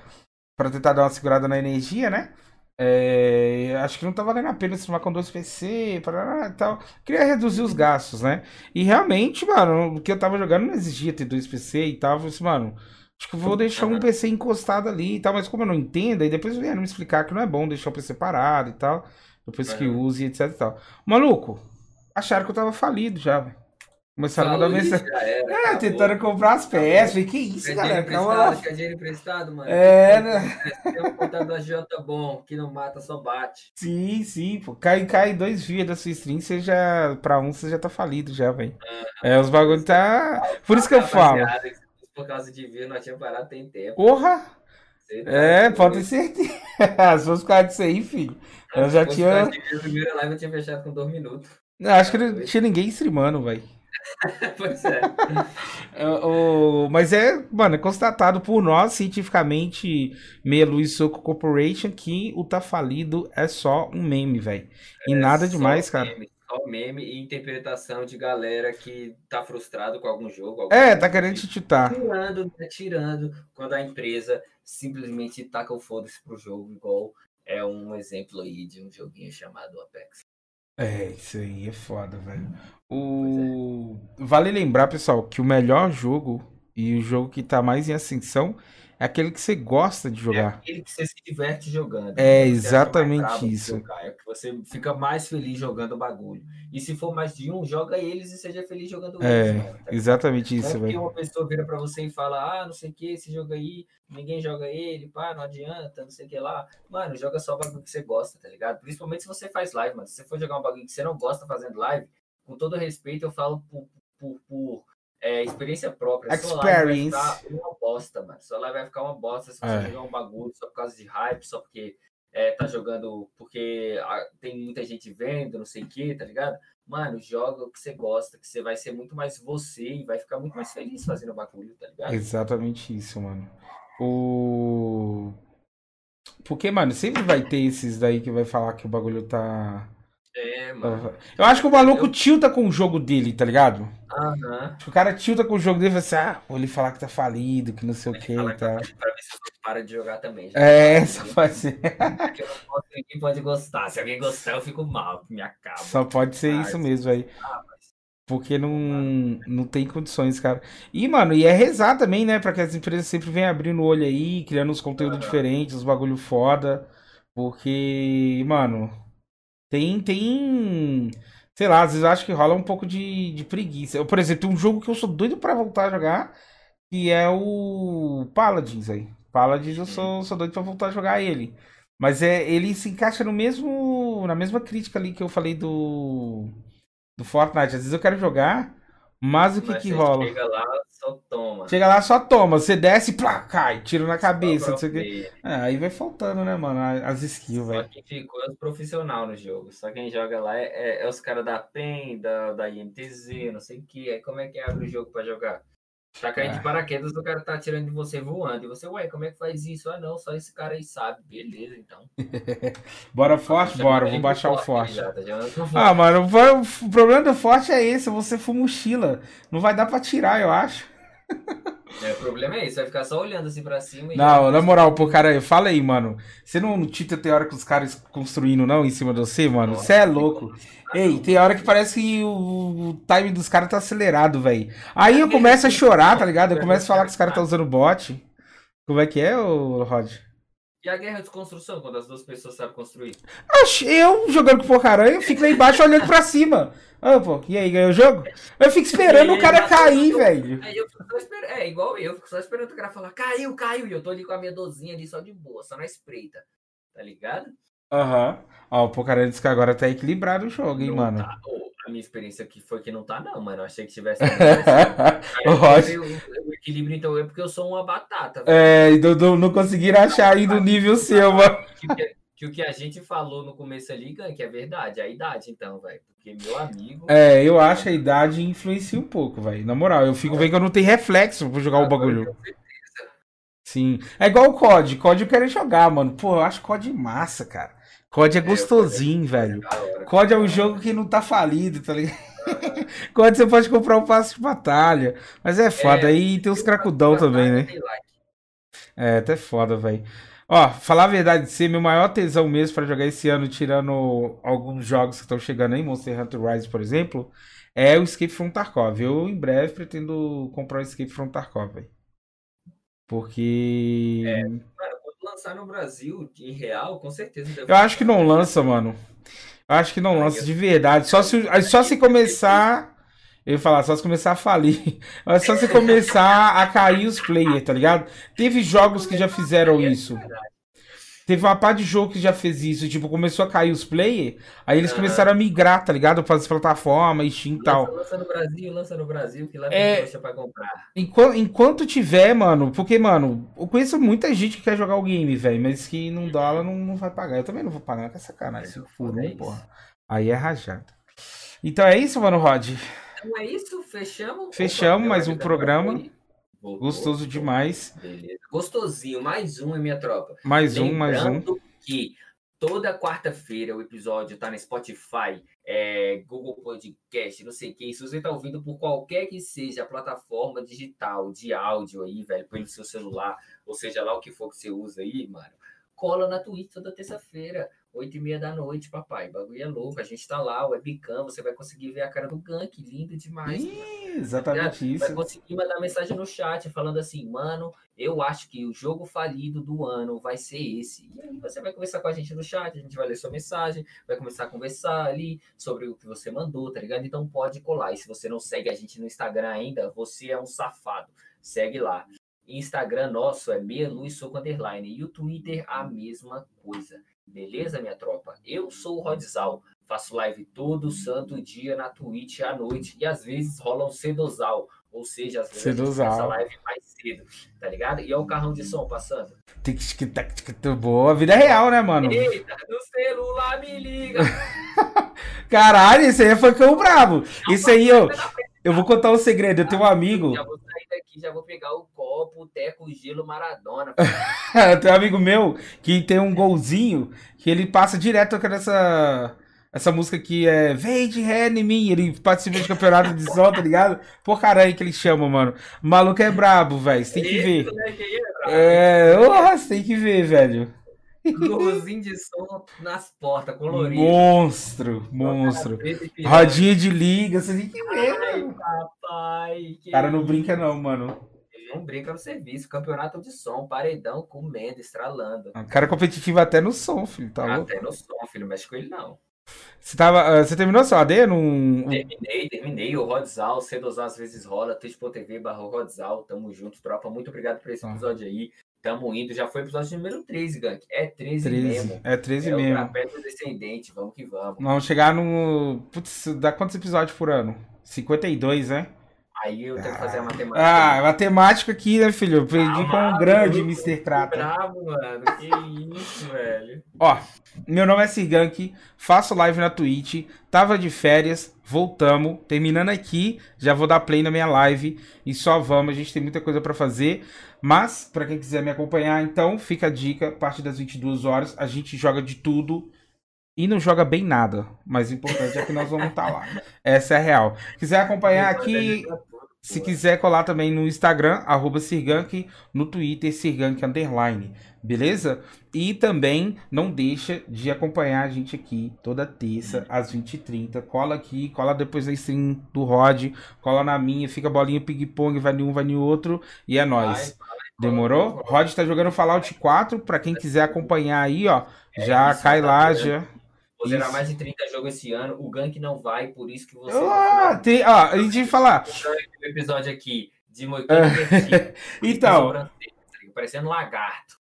pra tentar dar uma segurada na energia, né? É, acho que não tá valendo a pena streamar com dois PC, parará e tal. Queria reduzir os gastos, né? E realmente, mano, o que eu tava jogando não exigia ter dois PC e tal. Eu falei assim, mano, acho que eu vou deixar um. PC encostado ali e tal. Mas como eu não entendo, aí depois vieram me explicar que não é bom deixar o PC parado e tal. Depois que use, etc e tal. Maluco, acharam que eu tava falido já, velho. Começaram a mandar mensagem. já era. É, acabou. tentando comprar as PS. Falei, que isso, Quer galera? Calma lá. Quer dinheiro emprestado, mano? É, né? Tem um contato da Jota bom, que não mata, só bate. Sim, sim, pô. Cai, cai dois dias da sua stream, você já. Pra um, você já tá falido já, velho. É, os bagulho tá. Por isso que eu falo. Por causa de vir, nós tinha parado tem tempo. Porra! É, doido. pode ter certeza. Se fosse por causa disso aí, filho. Eu já Se fosse tinha. A primeira live eu tinha fechado com dois minutos. Acho que não tinha ninguém streamando, velho. pois é. É, o- Mas é, mano, é constatado por nós, cientificamente, Meia Luz Soco Corporation, que o tá falido é só um meme, velho. E nada É Só demais, cara. Meme, só meme e interpretação de galera que tá frustrado com algum jogo. algum É, jogo tá querendo que- te chutar. tirando, né, tirando quando a empresa simplesmente taca o foda-se pro jogo, igual é um exemplo aí de um joguinho chamado Apex. É, isso aí é foda, velho. O... Vale lembrar, pessoal, que o melhor jogo e o jogo que tá mais em ascensão é aquele que você gosta de É jogar. aquele que você se diverte jogando. É exatamente isso. jogar, É que você fica mais feliz jogando o bagulho. E se for mais de um, joga eles e seja feliz jogando É, eles. tá Exatamente é isso, velho. uma pessoa vira pra você e fala, ah, não sei o que, esse jogo aí, ninguém joga ele, pá, não adianta, não sei o que lá. Mano, joga só o bagulho que você gosta, tá ligado? Principalmente se você faz live, mano. Se você for jogar um bagulho que você não gosta fazendo live, com todo respeito, eu falo por, por, por, é, experiência própria. Experience. Sua live vai ficar uma bosta, mano. Sua live vai ficar uma bosta se você É. jogar um bagulho só por causa de hype, só porque é, tá jogando porque ah, tem muita gente vendo, não sei o que, tá ligado? Mano, joga o que você gosta, que você vai ser muito mais você e vai ficar muito mais feliz fazendo o bagulho, tá ligado? Exatamente isso, mano. O. Porque, mano, sempre vai ter esses daí que vai falar que o bagulho tá. É, mano. Eu acho que o maluco tilta com o jogo dele, tá ligado? Aham. O cara tilta com o jogo dele e fala assim, ah, vou ele falar que tá falido, que não sei o que e tal. pra, pra ver se eu para de jogar também. já. É, essa pode ser. Porque eu não posso, ninguém pode gostar. Se alguém gostar, eu fico mal, me acaba. Só pode ser Ah, isso mesmo aí. Ah, mas Porque não, não tem condições, cara. E, mano, e é rezar também, né? Pra que as empresas sempre venham abrindo o olho aí, criando uns conteúdos Aham. diferentes, uns bagulho foda. Porque, mano, tem, tem. Sei lá, às vezes eu acho que rola um pouco de, de preguiça. Eu, por exemplo, tem um jogo que eu sou doido pra voltar a jogar, que é o Paladins aí. Paladins eu sou, sou doido pra voltar a jogar ele. Mas é, ele se encaixa no mesmo, na mesma crítica ali que eu falei do, do Fortnite. Às vezes eu quero jogar, mas o que mas que rola? Chega lá, só toma. Chega lá, só toma. Você desce, plá, cai, tiro na Só cabeça, aproveita. É, aí vai faltando, né, mano, as skills, Só velho. quem ficou é os profissional no jogo. Só quem joga lá é, é- é os caras da PEN, da, da INTZ, não sei o que. Aí como é que abre o jogo pra jogar? Tá caindo É. de paraquedas, o cara tá atirando de você voando. E você, ué, como é que faz isso? Ah, não, só esse cara aí sabe. Beleza, então. Bora forte? Bora, ele vou baixar o forte, forte. já, tá. Ah, mano, o problema do forte é esse, você for mochila. Não vai dar pra tirar, eu acho. É, o problema é isso, vai ficar só olhando assim pra cima. Não, na moral, pô, cara, fala aí, mano. Você não tita tem hora que os caras construindo, não, em cima de você, mano? Você é louco. Ei, tem hora que parece que o, o time dos caras tá acelerado, velho. Aí eu começo a chorar, tá ligado? Eu começo a falar que os caras tá usando bot. Como é que é, ô Rod? E a guerra de construção, quando as duas pessoas sabem construir? Oxe, eu jogando com porcaranha, eu fico lá embaixo olhando pra cima. Ah, pô, e aí, ganhou o jogo? Eu fico esperando o cara cair, velho. Aí eu fico só esperando. É, igual eu, fico só esperando o cara falar, caiu, caiu. E eu tô ali com a minha dozinha ali só de boa, só na espreita. Tá ligado? Aham. Ó, o porcaranha disse que agora tá equilibrado o jogo, hein, Não mano. tá. Ô, a minha experiência aqui foi que não tá, não, mano. Eu achei que tivesse. Aí O equilíbrio, então, é porque eu sou uma batata. É, e não, não, conseguiram achar ainda o nível seu, mano. Que, o que- que que a gente falou no começo ali, que é verdade, é a idade, então, velho. Porque meu amigo. É, eu acho que a idade influencia um pouco, velho. Na moral, eu fico vendo que eu não tenho reflexo pra jogar o bagulho. Sim. É igual o COD. COD eu quero jogar, mano. Pô, eu acho COD massa, cara. COD é gostosinho, velho. Da hora. COD é um jogo que não tá falido, tá ligado? COD você pode comprar um passe de batalha. Mas é foda. É, Aí tem os cracudão também, né? Like. É, até foda, velho. Ó, falar a verdade, ser meu maior tesão mesmo pra jogar esse ano, tirando alguns jogos que estão chegando aí, Monster Hunter Rise, por exemplo, é o Escape from Tarkov. Eu, em breve, pretendo comprar o Escape from Tarkov, velho. Porque. Cara, quando lançar no Brasil, em real, com certeza. Eu acho que não lança, mano. Eu acho que não lança de verdade. Só se, só se começar. Eu ia falar, só se começar a falir. Mas só se começar a cair os players, tá ligado? Teve jogos que já fizeram isso. Teve uma parte de jogo que já fez isso. Tipo, começou a cair os players. Aí eles começaram a migrar, tá ligado? Para as plataformas, Steam e tal. lança no Brasil, lança no Brasil, que lá É. tem trouxa pra comprar. Enquanto, enquanto tiver, mano. Porque, mano, eu conheço muita gente que quer jogar o game, velho. Mas que não dólar não, não vai pagar. Eu também não vou pagar, que é sacanagem. É, Cinco um, isso. porra. Aí é rajada. Então é isso, mano, Rod. Então é isso, fechamos. Fechamos mais um programa. Voltou, Gostoso voltou. demais. Beleza. Gostosinho, mais um, hein, minha tropa. Mais um, mais um. Lembrando que toda quarta-feira o episódio tá no Spotify, é, Google Podcast, não sei o que. Se você tá ouvindo por qualquer que seja a plataforma digital de áudio aí, velho, pelo seu celular, ou seja lá o que for que você usa aí, mano, cola na Twitch toda terça-feira, oito e meia da noite, papai. O bagulho é louco. A gente tá lá, webcam, você vai conseguir ver a cara do Gank, lindo demais. Ih, exatamente Vai isso. conseguir mandar mensagem no chat falando assim, mano, eu acho que o jogo falido do ano vai ser esse. E aí você vai conversar com a gente no chat, a gente vai ler sua mensagem, vai começar a conversar ali sobre o que você mandou, tá ligado? Então pode colar. E se você não segue a gente no Instagram ainda, você é um safado. Segue lá. Instagram nosso é meia luz soco underline. E o Twitter a mesma coisa. Beleza, minha tropa? Eu sou o Rodzal. Faço live todo santo dia na Twitch à noite. E às vezes rola um cedosal Ou seja, às vezes Cedo a gente live mais cedo, tá ligado? E olha o carrão de som passando. Tic, tic, tac, tic. Boa, vida real, né, mano? Eita, no celular me liga. Caralho, esse aí é funkão brabo. Esse aí, ó, eu vou contar um segredo. Eu tenho um amigo, Daqui, já vou pegar o copo, o teco, o gelo, Maradona. tenho um amigo meu que tem um golzinho que ele passa direto tocando essa, essa música que é Vem de ré em mim. Ele participa de campeonato de som, tá ligado? Por caralho que ele chama, mano. O maluco é brabo, velho. Você tem que ver. Aí é. É, porra, você tem que ver, velho. Golzinho de som nas portas, colorido. Monstro, monstro. Rodinha de liga, você tem que ver, Ai, papai. que O cara não brinca, não, mano. Ele não brinca no serviço. Campeonato de som, paredão, comendo, estralando. O cara é competitivo até no som, filho. Tá louco? Até no som, filho. Mexe com ele, não. Você, tava, ah, você terminou seu AD num. Terminei, terminei. O Rodzal, C2A às vezes rola. twitch.tv barra Rodzal. Tamo junto, tropa. Muito obrigado por esse Tá. episódio aí. Tamo indo. Já foi episódio número 13, Gank. É 13, 13. mesmo. É 13 é mesmo. trapézio descendente. Vamos que vamos. Vamos chegar no. Putz, dá quantos episódios por ano? 52, né? Aí eu tenho que fazer a matemática. Ah, matemática aqui, né, filho? Eu aprendi com o Ah, grande eu- Mr. Crata. Bravo, mano. Que isso, velho. Ó, meu nome é Sirgank, faço live na Twitch, tava de férias, voltamos, terminando aqui, já vou dar play na minha live e só vamos, a gente tem muita coisa pra fazer, mas pra quem quiser me acompanhar, então fica a dica, a partir das 22 horas a gente joga de tudo e não joga bem nada, mas o importante é que nós vamos estar lá. Essa é a real. Quiser acompanhar aqui, se quiser colar também no Instagram, arroba Sirgank, no Twitter, Sirgank Underline, beleza? E também não deixa de acompanhar a gente aqui toda terça, às 20h30. Cola aqui, cola depois da stream do Rod, cola na minha, fica bolinha ping-pong, vai em um, vai em outro, e é nóis. Demorou? Rod tá jogando Fallout 4, pra quem quiser acompanhar aí, ó, já isso, cai tá lá, já. Vou zerar Isso. mais de 30 jogos esse ano. O Gank não vai, por isso que você. Ah, tem, ó, a gente vai falar. O episódio aqui de Moicano Invertido. Então, sobrancelha, Parecendo um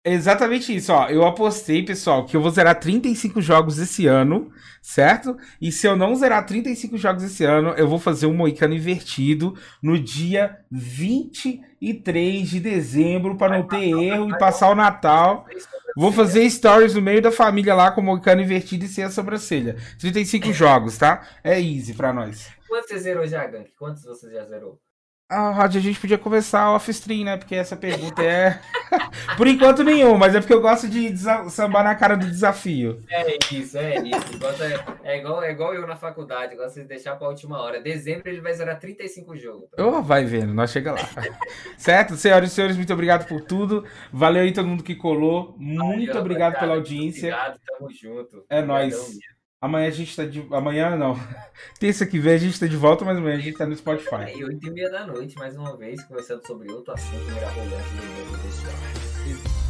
Exatamente isso, ó. Eu apostei, pessoal, que eu vou zerar 35 jogos esse ano, certo? E se eu não zerar 35 jogos esse ano, eu vou fazer um Moicano invertido no dia 23 de dezembro, para não ter erro e passar o Natal. Vou fazer stories no meio da família lá com o Moicano invertido e sem a sobrancelha. 35 jogos, tá? É easy pra nós. Quantos você zerou já, Gank? Quantos você já zerou? Ah, Rod, a gente podia conversar off-stream, né? Porque essa pergunta é. Por enquanto nenhum, mas é porque eu gosto de sambar na cara do desafio. É isso, é isso. Gosta- É, igual, é igual eu na faculdade, gosto de deixar pra última hora. Dezembro ele vai zerar 35 jogos. Oh, vai vendo, nós chega lá. certo? Senhoras e senhores, muito obrigado por tudo. Valeu aí todo mundo que colou. Muito Valeu, obrigado pela rapaziada. audiência. Obrigado, tamo junto. É nóis. Amanhã a gente tá de. Amanhã não. Terça que vem a gente tá de volta, mas amanhã a gente tá no Spotify. E 8 e meia da noite, mais uma vez, conversando sobre outro assunto mirabolante do mundo dos